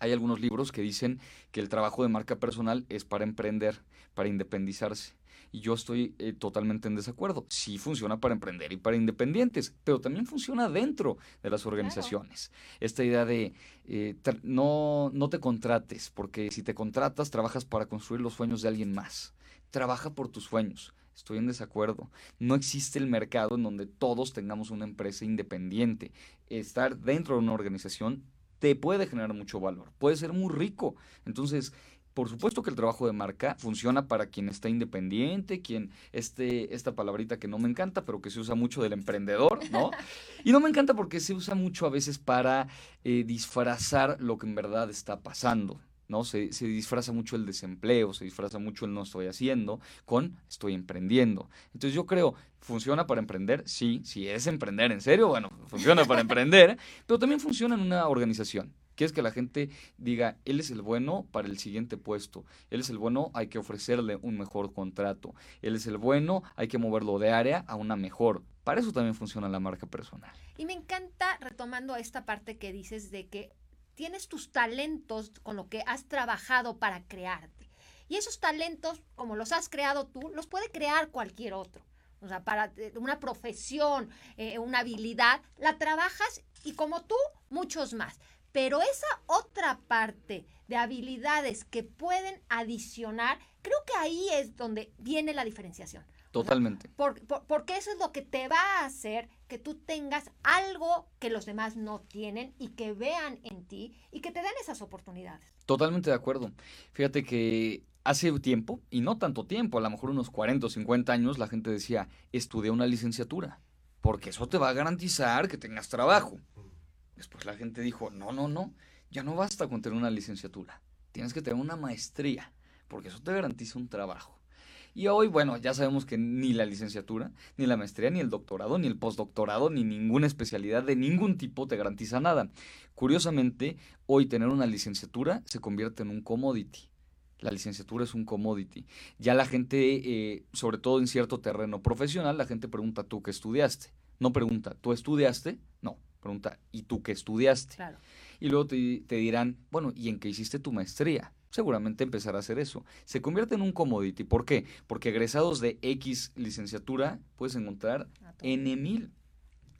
hay algunos libros que dicen que el trabajo de marca personal es para emprender, para independizarse. Y yo estoy eh, totalmente en desacuerdo. Sí funciona para emprender y para independientes, pero también funciona dentro de las organizaciones. Esta idea de eh, no, no te contrates, porque si te contratas, trabajas para construir los sueños de alguien más. Trabaja por tus sueños. Estoy en desacuerdo. No existe el mercado en donde todos tengamos una empresa independiente. Estar dentro de una organización te puede generar mucho valor, puede ser muy rico. Entonces, por supuesto que el trabajo de marca funciona para quien está independiente, quien este, esta palabrita que no me encanta, pero que se usa mucho del emprendedor, ¿no? *laughs* Y no me encanta porque se usa mucho a veces para eh, disfrazar lo que en verdad está pasando. ¿No? Se, se, disfraza mucho el desempleo, se disfraza mucho el no estoy haciendo con estoy emprendiendo. Entonces yo creo, ¿funciona para emprender? Sí, si es emprender en serio, bueno, funciona para emprender, *laughs* pero también funciona en una organización. Que es que la gente diga, él es el bueno para el siguiente puesto, él es el bueno, hay que ofrecerle un mejor contrato, él es el bueno, hay que moverlo de área a una mejor. Para eso también funciona la marca personal. Y me encanta, retomando esta parte que dices de que tienes tus talentos con lo que has trabajado para crearte. Y esos talentos, como los has creado tú, los puede crear cualquier otro. O sea, para eh, una profesión, eh, una habilidad, la trabajas y como tú, muchos más. Pero esa otra parte de habilidades que pueden adicionar, creo que ahí es donde viene la diferenciación. Totalmente. porque eso es lo que te va a hacer que tú tengas algo que los demás no tienen y que vean en ti y que te den esas oportunidades. Totalmente de acuerdo. Fíjate que hace tiempo, y no tanto tiempo, a lo mejor unos 40 o 50 años, la gente decía, estudia una licenciatura, porque eso te va a garantizar que tengas trabajo. Después la gente dijo, no, no, no, ya no basta con tener una licenciatura, tienes que tener una maestría, porque eso te garantiza un trabajo. Y hoy, bueno, ya sabemos que ni la licenciatura, ni la maestría, ni el doctorado, ni el postdoctorado, ni ninguna especialidad de ningún tipo te garantiza nada. Curiosamente, hoy tener una licenciatura se convierte en un commodity. La licenciatura es un commodity. Ya la gente, eh, sobre todo en cierto terreno profesional, la gente pregunta, ¿tú qué estudiaste? No pregunta, ¿tú estudiaste? No, pregunta, ¿y tú qué estudiaste? Claro. Y luego te, te dirán, bueno, ¿y en qué hiciste tu maestría? Seguramente empezará a hacer eso. Se convierte en un commodity. ¿Por qué? Porque egresados de X licenciatura puedes encontrar N mil.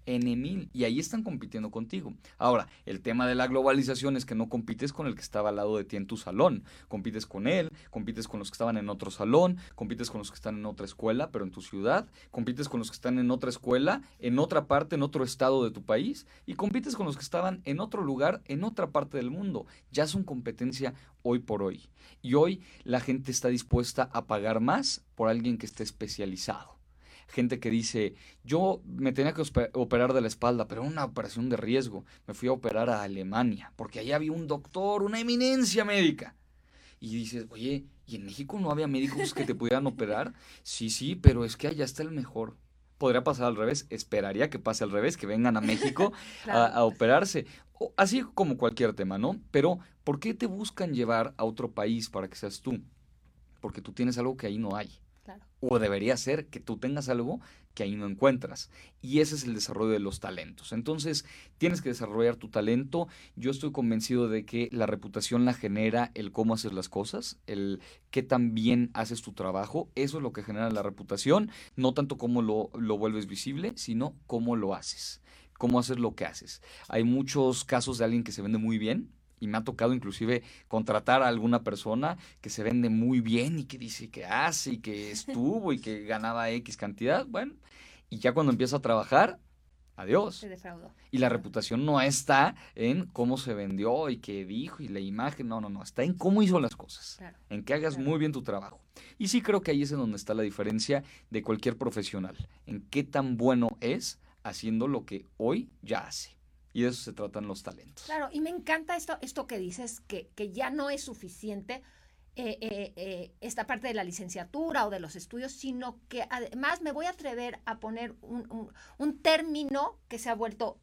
N y ahí están compitiendo contigo. Ahora, el tema de la globalización es que no compites con el que estaba al lado de ti en tu salón, compites con él, compites con los que estaban en otro salón, compites con los que están en otra escuela, pero en tu ciudad, compites con los que están en otra escuela, en otra parte, en otro estado de tu país, y compites con los que estaban en otro lugar, en otra parte del mundo. Ya son competencia hoy por hoy. Y hoy la gente está dispuesta a pagar más por alguien que esté especializado gente que dice, yo me tenía que operar de la espalda, pero una operación de riesgo. Me fui a operar a Alemania, porque allá había un doctor, una eminencia médica. Y dices, oye, ¿y en México no había médicos que te pudieran operar? *laughs* Sí, sí, pero es que allá está el mejor. Podría pasar al revés, esperaría que pase al revés, que vengan a México *laughs* a, a operarse. así como cualquier tema, ¿no? Pero, ¿por qué te buscan llevar a otro país para que seas tú? Porque tú tienes algo que ahí no hay. O debería ser que tú tengas algo que ahí no encuentras. Y ese es el desarrollo de los talentos. Entonces, tienes que desarrollar tu talento. Yo estoy convencido de que la reputación la genera el cómo haces las cosas, el qué tan bien haces tu trabajo. Eso es lo que genera la reputación. No tanto cómo lo, lo vuelves visible, sino cómo lo haces. Cómo haces lo que haces. Hay muchos casos de alguien que se vende muy bien, y me ha tocado inclusive contratar a alguna persona que se vende muy bien y que dice que hace y que *laughs* estuvo y que ganaba X cantidad, bueno, y ya cuando empieza a trabajar, adiós. Se defraudó. Y la reputación no está en cómo se vendió y qué dijo y la imagen, no, no, no, está en cómo hizo las cosas, en que hagas muy bien tu trabajo. Y sí creo que ahí es en donde está la diferencia de cualquier profesional, en qué tan bueno es haciendo lo que hoy ya hace. Y de eso se tratan los talentos. Claro, y me encanta esto, esto que dices, que, que ya no es suficiente eh, eh, eh, esta parte de la licenciatura o de los estudios, sino que además me voy a atrever a poner un, un, término que se ha vuelto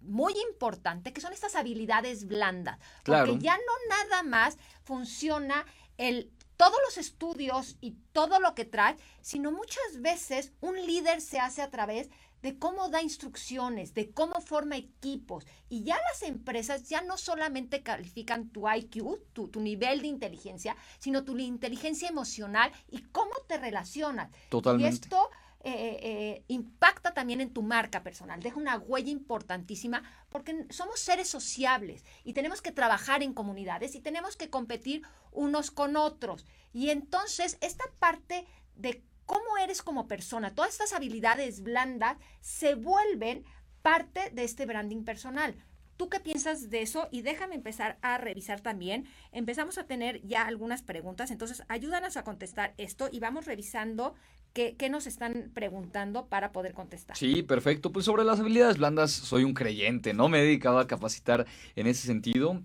muy importante, que son estas habilidades blandas. Porque ya no nada más funciona el todos los estudios y todo lo que trae, sino muchas veces un líder se hace a través de cómo da instrucciones, de cómo forma equipos. Y ya las empresas ya no solamente califican tu IQ, tu, nivel de inteligencia, sino tu inteligencia emocional y cómo te relacionas. Totalmente. Y esto eh, eh, eh, impacta también en tu marca personal, deja una huella importantísima porque somos seres sociables y tenemos que trabajar en comunidades y tenemos que competir unos con otros. Y entonces esta parte de cómo eres como persona, todas estas habilidades blandas se vuelven parte de este branding personal. ¿Tú qué piensas de eso? Y déjame empezar a revisar también. Empezamos a tener ya algunas preguntas, entonces ayúdanos a contestar esto y vamos revisando qué, qué, nos están preguntando para poder contestar. Sí, perfecto. Pues sobre las habilidades blandas soy un creyente, ¿no? Me he dedicado a capacitar en ese sentido.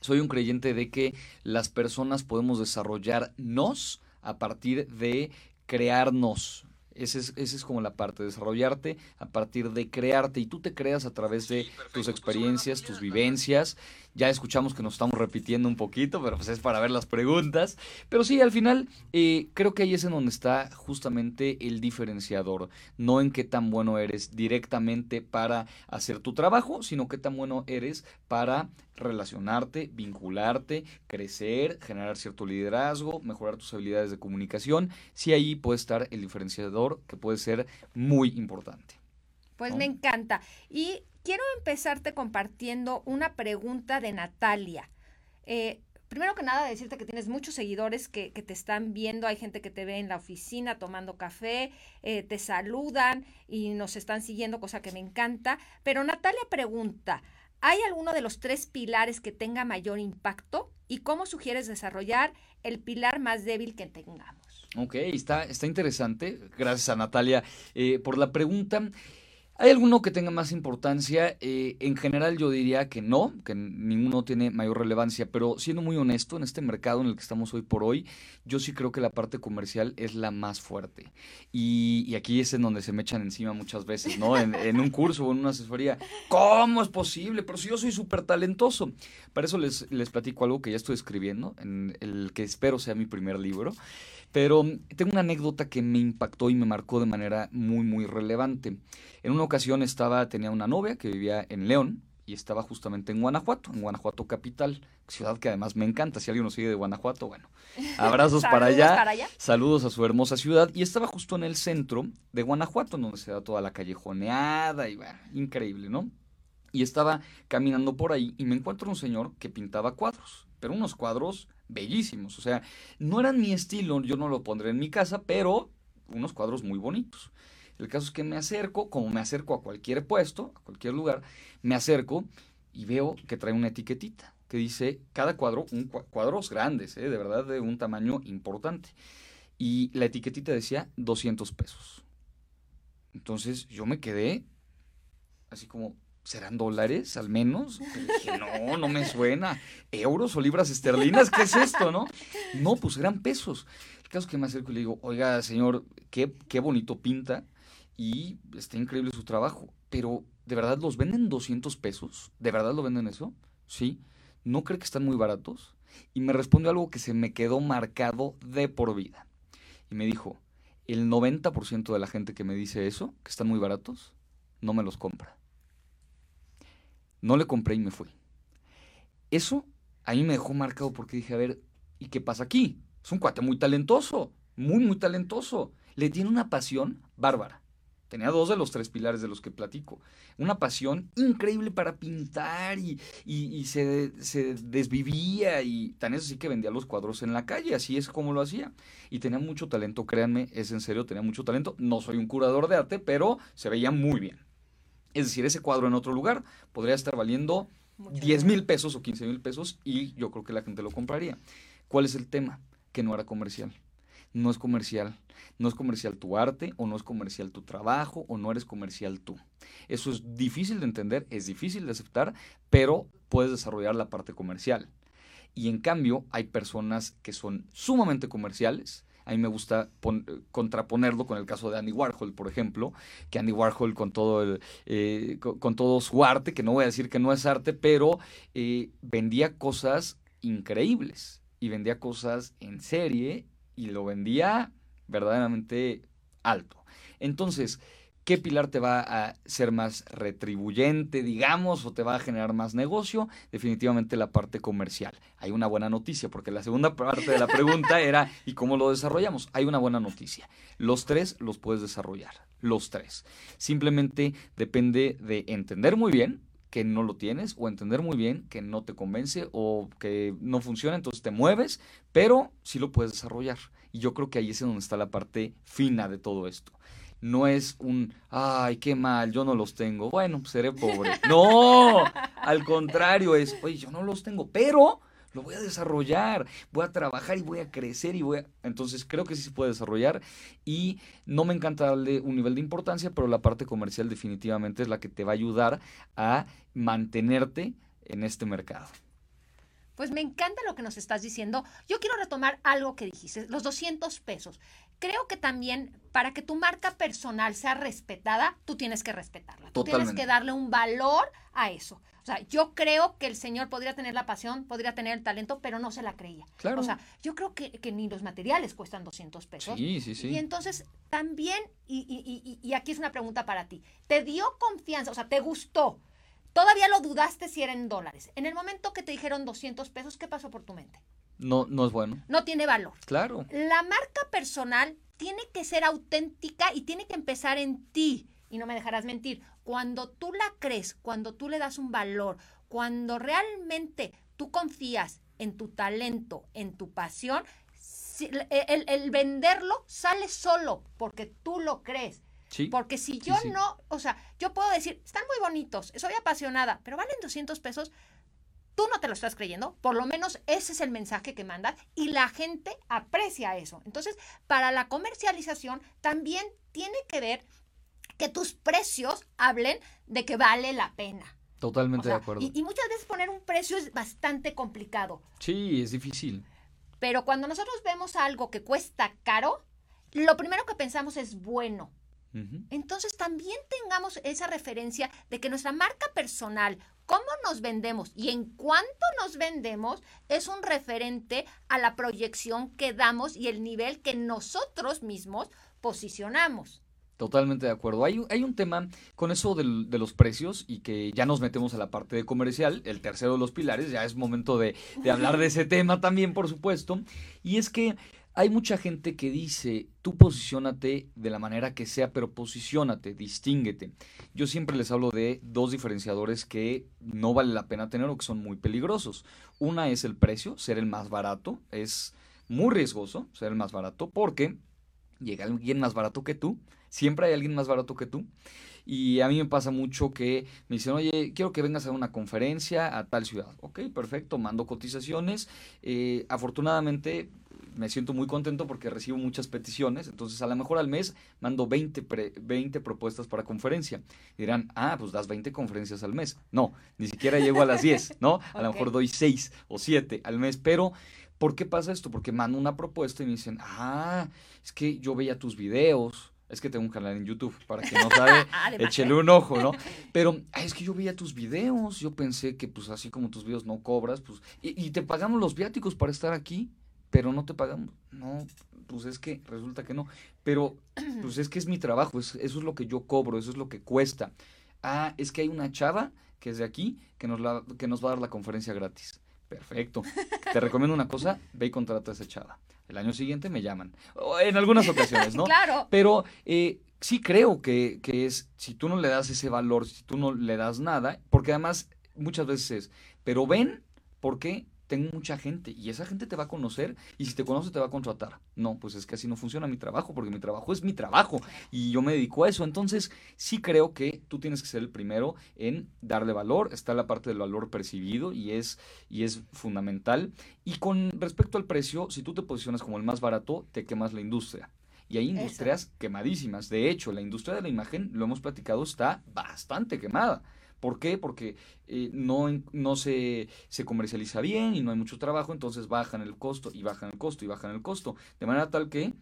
Soy un creyente de que las personas podemos desarrollarnos a partir de crearnos. Esa es, ese es como la parte, desarrollarte a partir de crearte y tú te creas a través de tus experiencias, tus vivencias ya escuchamos que nos estamos repitiendo un poquito, pero pues es para ver las preguntas. Pero sí, al final eh, creo que ahí es en donde está justamente el diferenciador. No en qué tan bueno eres directamente para hacer tu trabajo, sino qué tan bueno eres para relacionarte, vincularte, crecer, generar cierto liderazgo, mejorar tus habilidades de comunicación. Sí, ahí puede estar el diferenciador que puede ser muy importante. Pues me encanta. Y quiero empezarte compartiendo una pregunta de Natalia. Eh, primero que nada, decirte que tienes muchos seguidores que, te están viendo. Hay gente que te ve en la oficina tomando café, eh, te saludan y nos están siguiendo, cosa que me encanta. Pero Natalia pregunta, ¿hay alguno de los tres pilares que tenga mayor impacto? ¿Y cómo sugieres desarrollar el pilar más débil que tengamos? Ok, está, está interesante. Gracias a Natalia eh, por la pregunta. ¿Hay alguno que tenga más importancia? Eh, en general yo diría que no, que ninguno tiene mayor relevancia, pero siendo muy honesto, en este mercado en el que estamos hoy por hoy, yo sí creo que la parte comercial es la más fuerte. Y, aquí es en donde se me echan encima muchas veces, ¿no? En, un curso o en una asesoría, ¿cómo es posible? Pero si yo soy súper talentoso. Para eso les, les platico algo que ya estoy escribiendo, en el que espero sea mi primer libro. Pero tengo una anécdota que me impactó y me marcó de manera muy, muy relevante. En una ocasión estaba, tenía una novia que vivía en León y estaba justamente en Guanajuato, en Guanajuato capital, ciudad que además me encanta. Si alguien nos sigue de Guanajuato, bueno, *laughs* abrazos para, allá, para allá, saludos a su hermosa ciudad. Y estaba justo en el centro de Guanajuato, donde se da toda la callejoneada y bueno, increíble, ¿no? Y estaba caminando por ahí y me encuentro un señor que pintaba cuadros, pero unos cuadros bellísimos. O sea, no eran mi estilo, yo no lo pondré en mi casa, pero unos cuadros muy bonitos. El caso es que me acerco, como me acerco a cualquier puesto, a cualquier lugar, me acerco y veo que trae una etiquetita que dice cada cuadro, un cuadros grandes, ¿eh? de verdad de un tamaño importante. Y la etiquetita decía 200 pesos. Entonces yo me quedé así como, ¿serán dólares al menos? dije, no, no me suena. ¿Euros o libras esterlinas? ¿Qué es esto, no? No, pues eran pesos. El caso es que me acerco y le digo, oiga, señor, qué, qué bonito pinta y está increíble su trabajo, pero ¿de verdad los venden 200 pesos? ¿De verdad lo venden eso? Sí. ¿No cree que están muy baratos? Y me respondió algo que se me quedó marcado de por vida. Y me dijo, el 90% de la gente que me dice eso, que están muy baratos, no me los compra. No le compré y me fui. Eso a mí me dejó marcado porque dije, a ver, ¿y qué pasa aquí? Es un cuate muy talentoso, muy, muy talentoso. Le tiene una pasión bárbara. Tenía dos de los tres pilares de los que platico. Una pasión increíble para pintar y, y, se, se, desvivía y tan eso sí que vendía los cuadros en la calle, así es como lo hacía. Y tenía mucho talento, créanme, es en serio, tenía mucho talento. No soy un curador de arte, pero se veía muy bien. Es decir, ese cuadro en otro lugar podría estar valiendo 10 mil pesos o 15 mil pesos y yo creo que la gente lo compraría. ¿Cuál es el tema? Que no era comercial. No es comercial. No es comercial tu arte o no es comercial tu trabajo o no eres comercial tú. Eso es difícil de entender, es difícil de aceptar, pero puedes desarrollar la parte comercial. Y en cambio hay personas que son sumamente comerciales, a mí me gusta contraponerlo con el caso de Andy Warhol, por ejemplo, que Andy Warhol con todo, el, eh, con, todo su arte, que no voy a decir que no es arte, pero eh, vendía cosas increíbles y vendía cosas en serie y lo vendía verdaderamente alto. Entonces, ¿Qué pilar te va a ser más retribuyente, digamos, o te va a generar más negocio? Definitivamente la parte comercial. Hay una buena noticia, porque la segunda parte de la pregunta era, *laughs* ¿y cómo lo desarrollamos? Hay una buena noticia. Los tres los puedes desarrollar, los tres. Simplemente depende de entender muy bien que no lo tienes o entender muy bien que no te convence o que no funciona, entonces te mueves, pero sí lo puedes desarrollar. Y yo creo que ahí es donde está la parte fina de todo esto no es un, ay, qué mal, yo no los tengo, bueno, pues seré pobre. *laughs* No, al contrario, es, oye, yo no los tengo, pero lo voy a desarrollar, voy a trabajar y voy a crecer y voy a... Entonces creo que sí se puede desarrollar y no me encanta darle un nivel de importancia, pero la parte comercial definitivamente es la que te va a ayudar a mantenerte en este mercado. Pues me encanta lo que nos estás diciendo. Yo quiero retomar algo que dijiste, los 200 pesos. Creo que también para que tu marca personal sea respetada, tú tienes que respetarla. Tú tienes que darle un valor a eso. O sea, yo creo que el señor podría tener la pasión, podría tener el talento, pero no se la creía. Claro. O sea, yo creo que, ni los materiales cuestan 200 pesos. Sí, sí, sí. Y entonces también, y, y, y aquí es una pregunta para ti, ¿te dio confianza? O sea, ¿te gustó? Todavía lo dudaste si eran dólares. En el momento que te dijeron 200 pesos, ¿qué pasó por tu mente? No, no es bueno. No tiene valor. Claro. La marca personal tiene que ser auténtica y tiene que empezar en ti. Y no me dejarás mentir. Cuando tú la crees, cuando tú le das un valor, cuando realmente tú confías en tu talento, en tu pasión, el, el venderlo sale solo porque tú lo crees. Porque si yo no, o sea, yo puedo decir, están muy bonitos, soy apasionada, pero valen 200 pesos, tú no te lo estás creyendo, por lo menos ese es el mensaje que mandas y la gente aprecia eso. Entonces, para la comercialización también tiene que ver que tus precios hablen de que vale la pena. Totalmente de acuerdo. Y, y, muchas veces poner un precio es bastante complicado. Sí, es difícil. Pero cuando nosotros vemos algo que cuesta caro, lo primero que pensamos es bueno. Entonces también tengamos esa referencia de que nuestra marca personal, cómo nos vendemos y en cuánto nos vendemos, es un referente a la proyección que damos y el nivel que nosotros mismos posicionamos. Totalmente de acuerdo. Hay, hay un tema con eso de los precios y que ya nos metemos a la parte de comercial, el tercero de los pilares, ya es momento de, de hablar de ese *laughs* tema también, por supuesto. Y es que hay mucha gente que dice, tú posicionate de la manera que sea, pero posicionate, distínguete. Yo siempre les hablo de dos diferenciadores que no vale la pena tener o que son muy peligrosos. Una es el precio, ser el más barato. Es muy riesgoso ser el más barato porque llega alguien más barato que tú. Siempre hay alguien más barato que tú. Y a mí me pasa mucho que me dicen, oye, quiero que vengas a una conferencia a tal ciudad. Ok, perfecto, mando cotizaciones. Eh, afortunadamente me siento muy contento porque recibo muchas peticiones, entonces a lo mejor al mes mando 20, 20 propuestas para conferencia. dirán, ah, pues das 20 conferencias al mes. No, ni siquiera llego a las 10, ¿no? A lo mejor doy 6 o 7 al mes, pero ¿por qué pasa esto? Porque mando una propuesta y me dicen, ah, es que yo veía tus videos, es que tengo un canal en YouTube, para que no *laughs* sabe, échele un ojo, ¿no? *laughs* Pero es que yo veía tus videos, yo pensé que pues así como tus videos no cobras, pues, y, y, te pagamos los viáticos para estar aquí pero no te pagamos. No, pues es que resulta que no. Pero, *clears throat* pues es que es mi trabajo, eso es lo que yo cobro, eso es lo que cuesta. Ah, es que hay una chava que es de aquí que nos, la, que nos va a dar la conferencia gratis. Perfecto. Te recomiendo una cosa, ve y contrata a esa chava. El año siguiente me llaman. En algunas ocasiones, ¿no? *laughs* claro. Pero eh, sí creo que, que es, si tú no le das ese valor, si tú no le das nada, porque además muchas veces es, pero ven, ¿por qué? Tengo mucha gente y esa gente te va a conocer y si te conoce te va a contratar. No, pues es que así no funciona mi trabajo porque mi trabajo es mi trabajo y yo me dedico a eso. Entonces sí creo que tú tienes que ser el primero en darle valor. Está la parte del valor percibido y es, y es fundamental. Y con respecto al precio, si tú te posicionas como el más barato, te quemas la industria. Y hay industrias quemadísimas. De hecho, la industria de la imagen, lo hemos platicado, está bastante quemada. ¿Por qué? Porque eh, no, no se, se, comercializa bien y no hay mucho trabajo, entonces bajan el costo y bajan el costo y bajan el costo, de manera tal que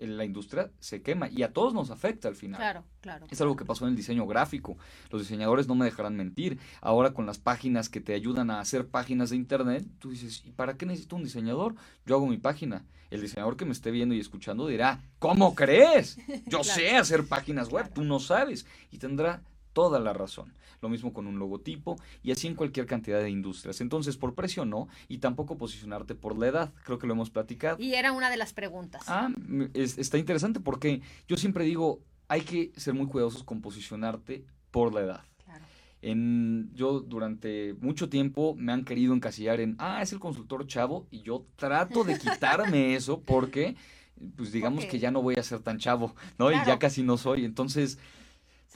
eh, la industria se quema y a todos nos afecta al final. Claro, claro. Es algo que pasó en el diseño gráfico. Los diseñadores no me dejarán mentir. Ahora con las páginas que te ayudan a hacer páginas de internet, tú dices, ¿y para qué necesito un diseñador? Yo hago mi página. El diseñador que me esté viendo y escuchando dirá, ¿cómo crees? Yo *laughs* sé hacer páginas web, tú no sabes. Y tendrá toda la razón. Lo mismo con un logotipo y así en cualquier cantidad de industrias. Entonces, por precio no, y tampoco posicionarte por la edad. Creo que lo hemos platicado. Y era una de las preguntas. Ah, está interesante porque yo siempre digo, hay que ser muy cuidadosos con posicionarte por la edad. En, yo durante mucho tiempo me han querido encasillar en, ah, es el consultor chavo, y yo trato de quitarme *laughs* eso porque, pues digamos que ya no voy a ser tan chavo, ¿no? Y ya casi no soy. Entonces,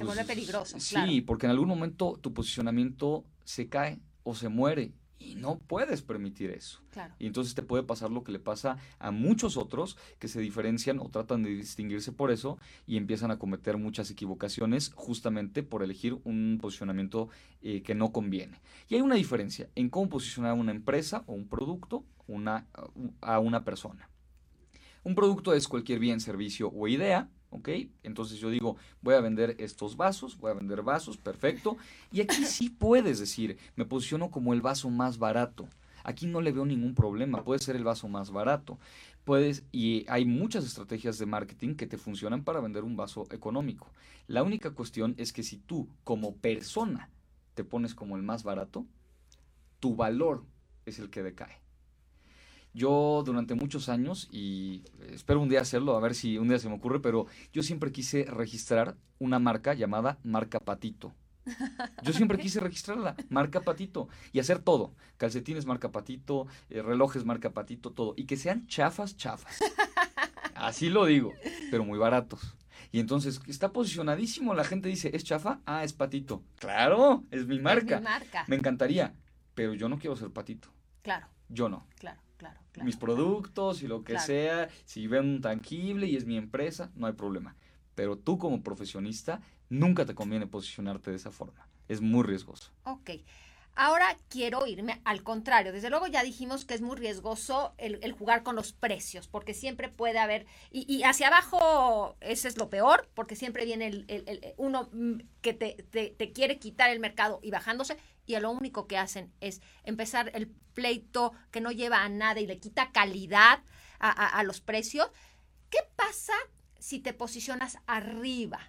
se vuelve pues, peligroso. Sí, porque en algún momento tu posicionamiento se cae o se muere y no puedes permitir eso. Claro. Y entonces te puede pasar lo que le pasa a muchos otros que se diferencian o tratan de distinguirse por eso y empiezan a cometer muchas equivocaciones justamente por elegir un posicionamiento eh, que no conviene. Y hay una diferencia en cómo posicionar una empresa o un producto una, a una persona. Un producto es cualquier bien, servicio o idea ¿ok? Entonces yo digo, voy a vender estos vasos, voy a vender vasos, perfecto. Y aquí sí puedes decir, me posiciono como el vaso más barato. Aquí no le veo ningún problema, puede ser el vaso más barato. Puedes, y hay muchas estrategias de marketing que te funcionan para vender un vaso económico. La única cuestión es que si tú como persona te pones como el más barato, tu valor es el que decae. Yo durante muchos años, y espero un día hacerlo, a ver si un día se me ocurre, pero yo siempre quise registrar una marca llamada Marca Patito. Yo siempre *laughs* quise registrarla, marca Patito, y hacer todo. Calcetines marca Patito, eh, relojes marca Patito, todo. Y que sean chafas, chafas. Así lo digo, pero muy baratos. Y entonces está posicionadísimo. La gente dice, ¿es chafa? Ah, es patito. Claro, es mi marca. Es mi marca. Me encantaría, pero yo no quiero ser patito. Claro. Yo no. Claro, claro. claro Mis productos y lo que sea, si ven un tangible y es mi empresa, no hay problema. Pero tú como profesionista, nunca te conviene posicionarte de esa forma. Es muy riesgoso. Ok. Ahora quiero irme al contrario. Desde luego ya dijimos que es muy riesgoso el, el jugar con los precios, porque siempre puede haber, y, y hacia abajo ese es lo peor, porque siempre viene el, el- el- uno que te, te- te quiere quitar el mercado y bajándose, y a lo único que hacen es empezar el pleito que no lleva a nada y le quita calidad a, a- a los precios. ¿Qué pasa si te posicionas arriba?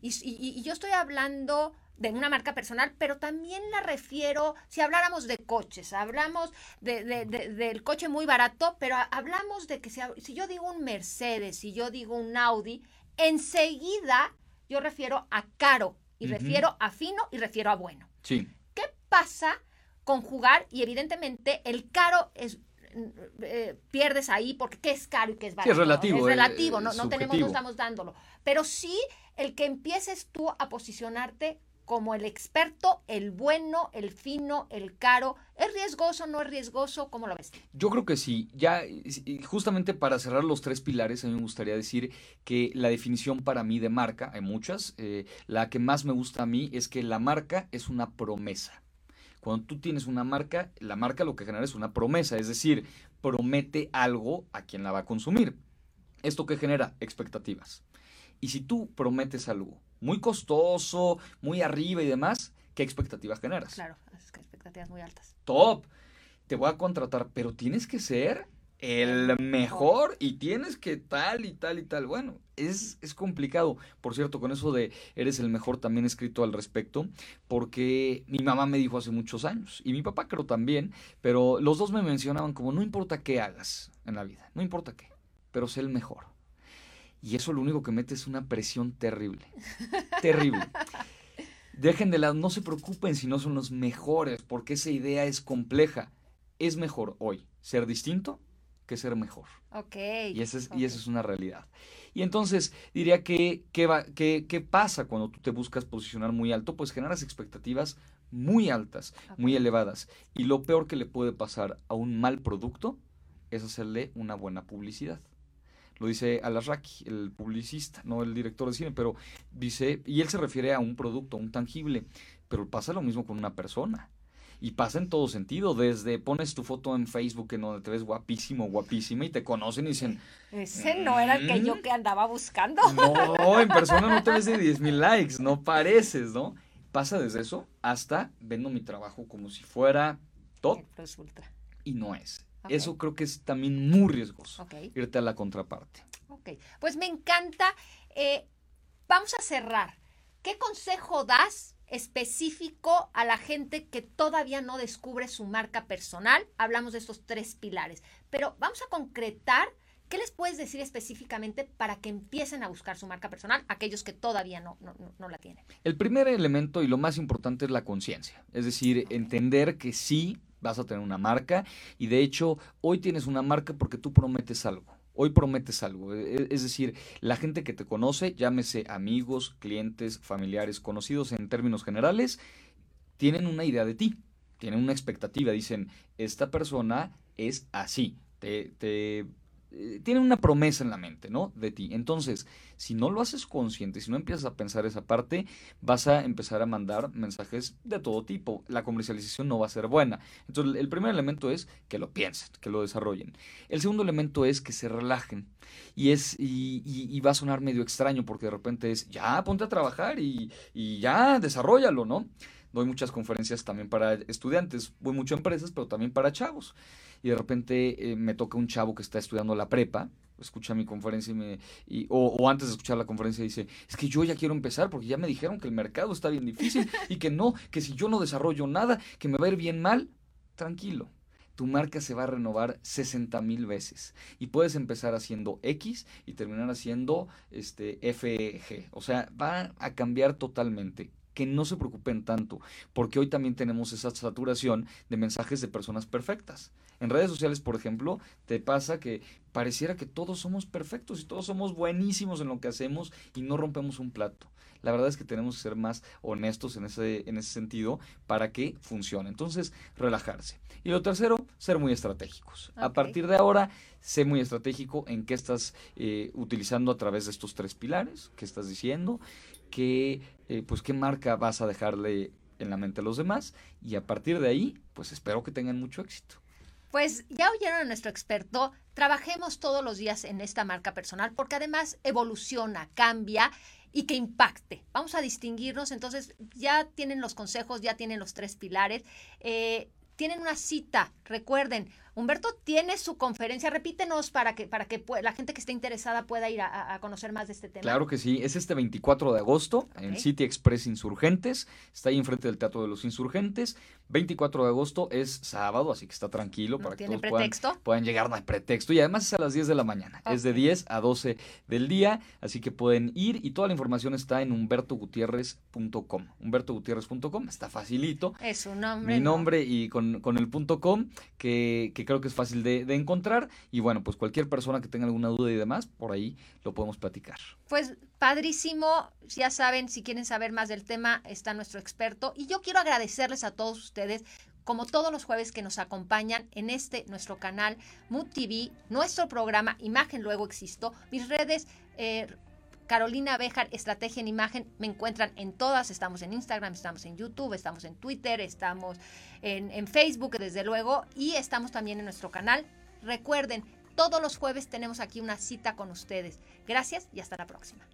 Y, y- y yo estoy hablando de una marca personal, pero también la refiero, si habláramos de coches, hablamos de, de- de- del coche muy barato, pero ha- hablamos de que si, yo digo un Mercedes, si yo digo un Audi, enseguida yo refiero a caro y refiero a fino y refiero a bueno. Sí. ¿Qué pasa con jugar? Y evidentemente el caro es eh, pierdes ahí porque qué es caro y qué es barato. ¿no? relativo, Es eh, relativo, no, es no tenemos, no estamos dándolo. Pero sí el que empieces tú a posicionarte como el experto, el bueno, el fino, el caro. ¿Es riesgoso, no es riesgoso? ¿Cómo lo ves? Yo creo que sí. Ya, justamente para cerrar los tres pilares, a mí me gustaría decir que la definición para mí de marca, hay muchas, eh, la que más me gusta a mí es que la marca es una promesa. Cuando tú tienes una marca, la marca lo que genera es una promesa, es decir, promete algo a quien la va a consumir. ¿Esto que genera? Expectativas. Y si tú prometes algo muy costoso, muy arriba y demás, ¿qué expectativas generas? Claro, es que expectativas muy altas. top, te voy a contratar, pero tienes que ser el mejor y tienes que tal y tal y tal. Bueno, es, es complicado. Por cierto, con eso de eres el mejor también he escrito al respecto, porque mi mamá me dijo hace muchos años, y mi papá creo también, pero los dos me mencionaban como no importa qué hagas en la vida, no importa qué, pero sé el mejor. Y eso lo único que mete es una presión terrible, *laughs* terrible. Dejen de lado, no se preocupen si no son los mejores, porque esa idea es compleja. Es mejor hoy ser distinto que ser mejor. Ok. Y esa es, y esa es una realidad. Y entonces diría que, ¿qué, pasa cuando tú te buscas posicionar muy alto? Pues generas expectativas muy altas, muy elevadas. Y lo peor que le puede pasar a un mal producto es hacerle una buena publicidad. Lo dice Alarraqui, el publicista, no el director de cine, pero dice, y él se refiere a un producto, a un tangible, pero pasa lo mismo con una persona. Y pasa en todo sentido, desde pones tu foto en Facebook en donde te ves guapísimo, guapísima y te conocen y dicen, Ese no era el que yo Mm. que andaba buscando. *laughs* no, en persona no te ves de 10 mil likes, no pareces, ¿no? Pasa desde eso hasta vendo mi trabajo como si fuera top Resulta. y no es. Eso creo que es también muy riesgoso, Ok. irte a la contraparte. Ok, pues me encanta. Eh, vamos a cerrar. ¿Qué consejo das específico a la gente que todavía no descubre su marca personal? Hablamos de estos tres pilares, pero vamos a concretar. ¿Qué les puedes decir específicamente para que empiecen a buscar su marca personal, aquellos que todavía no, no, no- la tienen? El primer elemento y lo más importante es la conciencia, es decir, entender que sí vas a tener una marca y de hecho hoy tienes una marca porque tú prometes algo. Hoy prometes algo, e- es decir, la gente que te conoce, llámese amigos, clientes, familiares, conocidos en términos generales, tienen una idea de ti, tienen una expectativa, dicen, esta persona es así, te, te eh, tienen una promesa en la mente, ¿no? De ti. Entonces, si no lo haces consciente, si no empiezas a pensar esa parte, vas a empezar a mandar mensajes de todo tipo. La comercialización no va a ser buena. Entonces, el primer elemento es que lo piensen, que lo desarrollen. El segundo elemento es que se relajen. Y es, y, y- y va a sonar medio extraño porque de repente es, ya, ponte a trabajar y, y ya, desarrollalo, ¿no? Doy muchas conferencias también para estudiantes, voy mucho a empresas, pero también para chavos. Y de repente eh, me toca un chavo que está estudiando la prepa, escucha mi conferencia y me, y- o, o antes de escuchar la conferencia dice, es que yo ya quiero empezar porque ya me dijeron que el mercado está bien difícil y que no, que si yo no desarrollo nada, que me va a ir bien mal. Tranquilo, tu marca se va a renovar 60 mil veces y puedes empezar haciendo X y terminar haciendo este FG. O sea, va a cambiar totalmente. Que no se preocupen tanto, porque hoy también tenemos esa saturación de mensajes de personas perfectas. En redes sociales, por ejemplo, te pasa que pareciera que todos somos perfectos y todos somos buenísimos en lo que hacemos y no rompemos un plato. La verdad es que tenemos que ser más honestos en ese, en ese sentido para que funcione. Entonces, relajarse. Y lo tercero, ser muy estratégicos. A partir de ahora, sé muy estratégico en qué estás eh, utilizando a través de estos tres pilares, qué estás diciendo, qué, eh, pues, qué marca vas a dejarle en la mente a los demás y a partir de ahí, pues espero que tengan mucho éxito. Pues ya oyeron a nuestro experto, trabajemos todos los días en esta marca personal porque además evoluciona, cambia y que impacte. Vamos a distinguirnos, entonces ya tienen los consejos, ya tienen los tres pilares. Eh, tienen una cita, recuerden, Humberto tiene su conferencia, repítenos para que, para que la gente que esté interesada pueda ir a, conocer más de este tema. Claro que sí, es este 24 de agosto en City Express Insurgentes, está ahí enfrente del Teatro de los Insurgentes, 24 de agosto es sábado, así que está tranquilo para que todos? Puedan, llegar, no hay pretexto, y además es a las 10 de la mañana, es de 10 a 12 del día, así que pueden ir y toda la información está en humbertogutierrez.com, humbertogutierrez.com, está facilito. Es un nombre. Mi nombre y con, el punto .com, que, que creo que es fácil de, encontrar. Y bueno, pues cualquier persona que tenga alguna duda y demás, por ahí lo podemos platicar. Pues padrísimo, ya saben, si quieren saber más del tema, está nuestro experto. Y yo quiero agradecerles a todos ustedes como todos los jueves que nos acompañan en este nuestro canal Mood TV, nuestro programa Imagen Luego Existo, mis redes eh, Carolina Bejar, Estrategia en Imagen, me encuentran en todas, estamos en Instagram, estamos en YouTube, estamos en Twitter, estamos en, en Facebook, desde luego, y estamos también en nuestro canal. Recuerden, todos los jueves tenemos aquí una cita con ustedes. Gracias y hasta la próxima.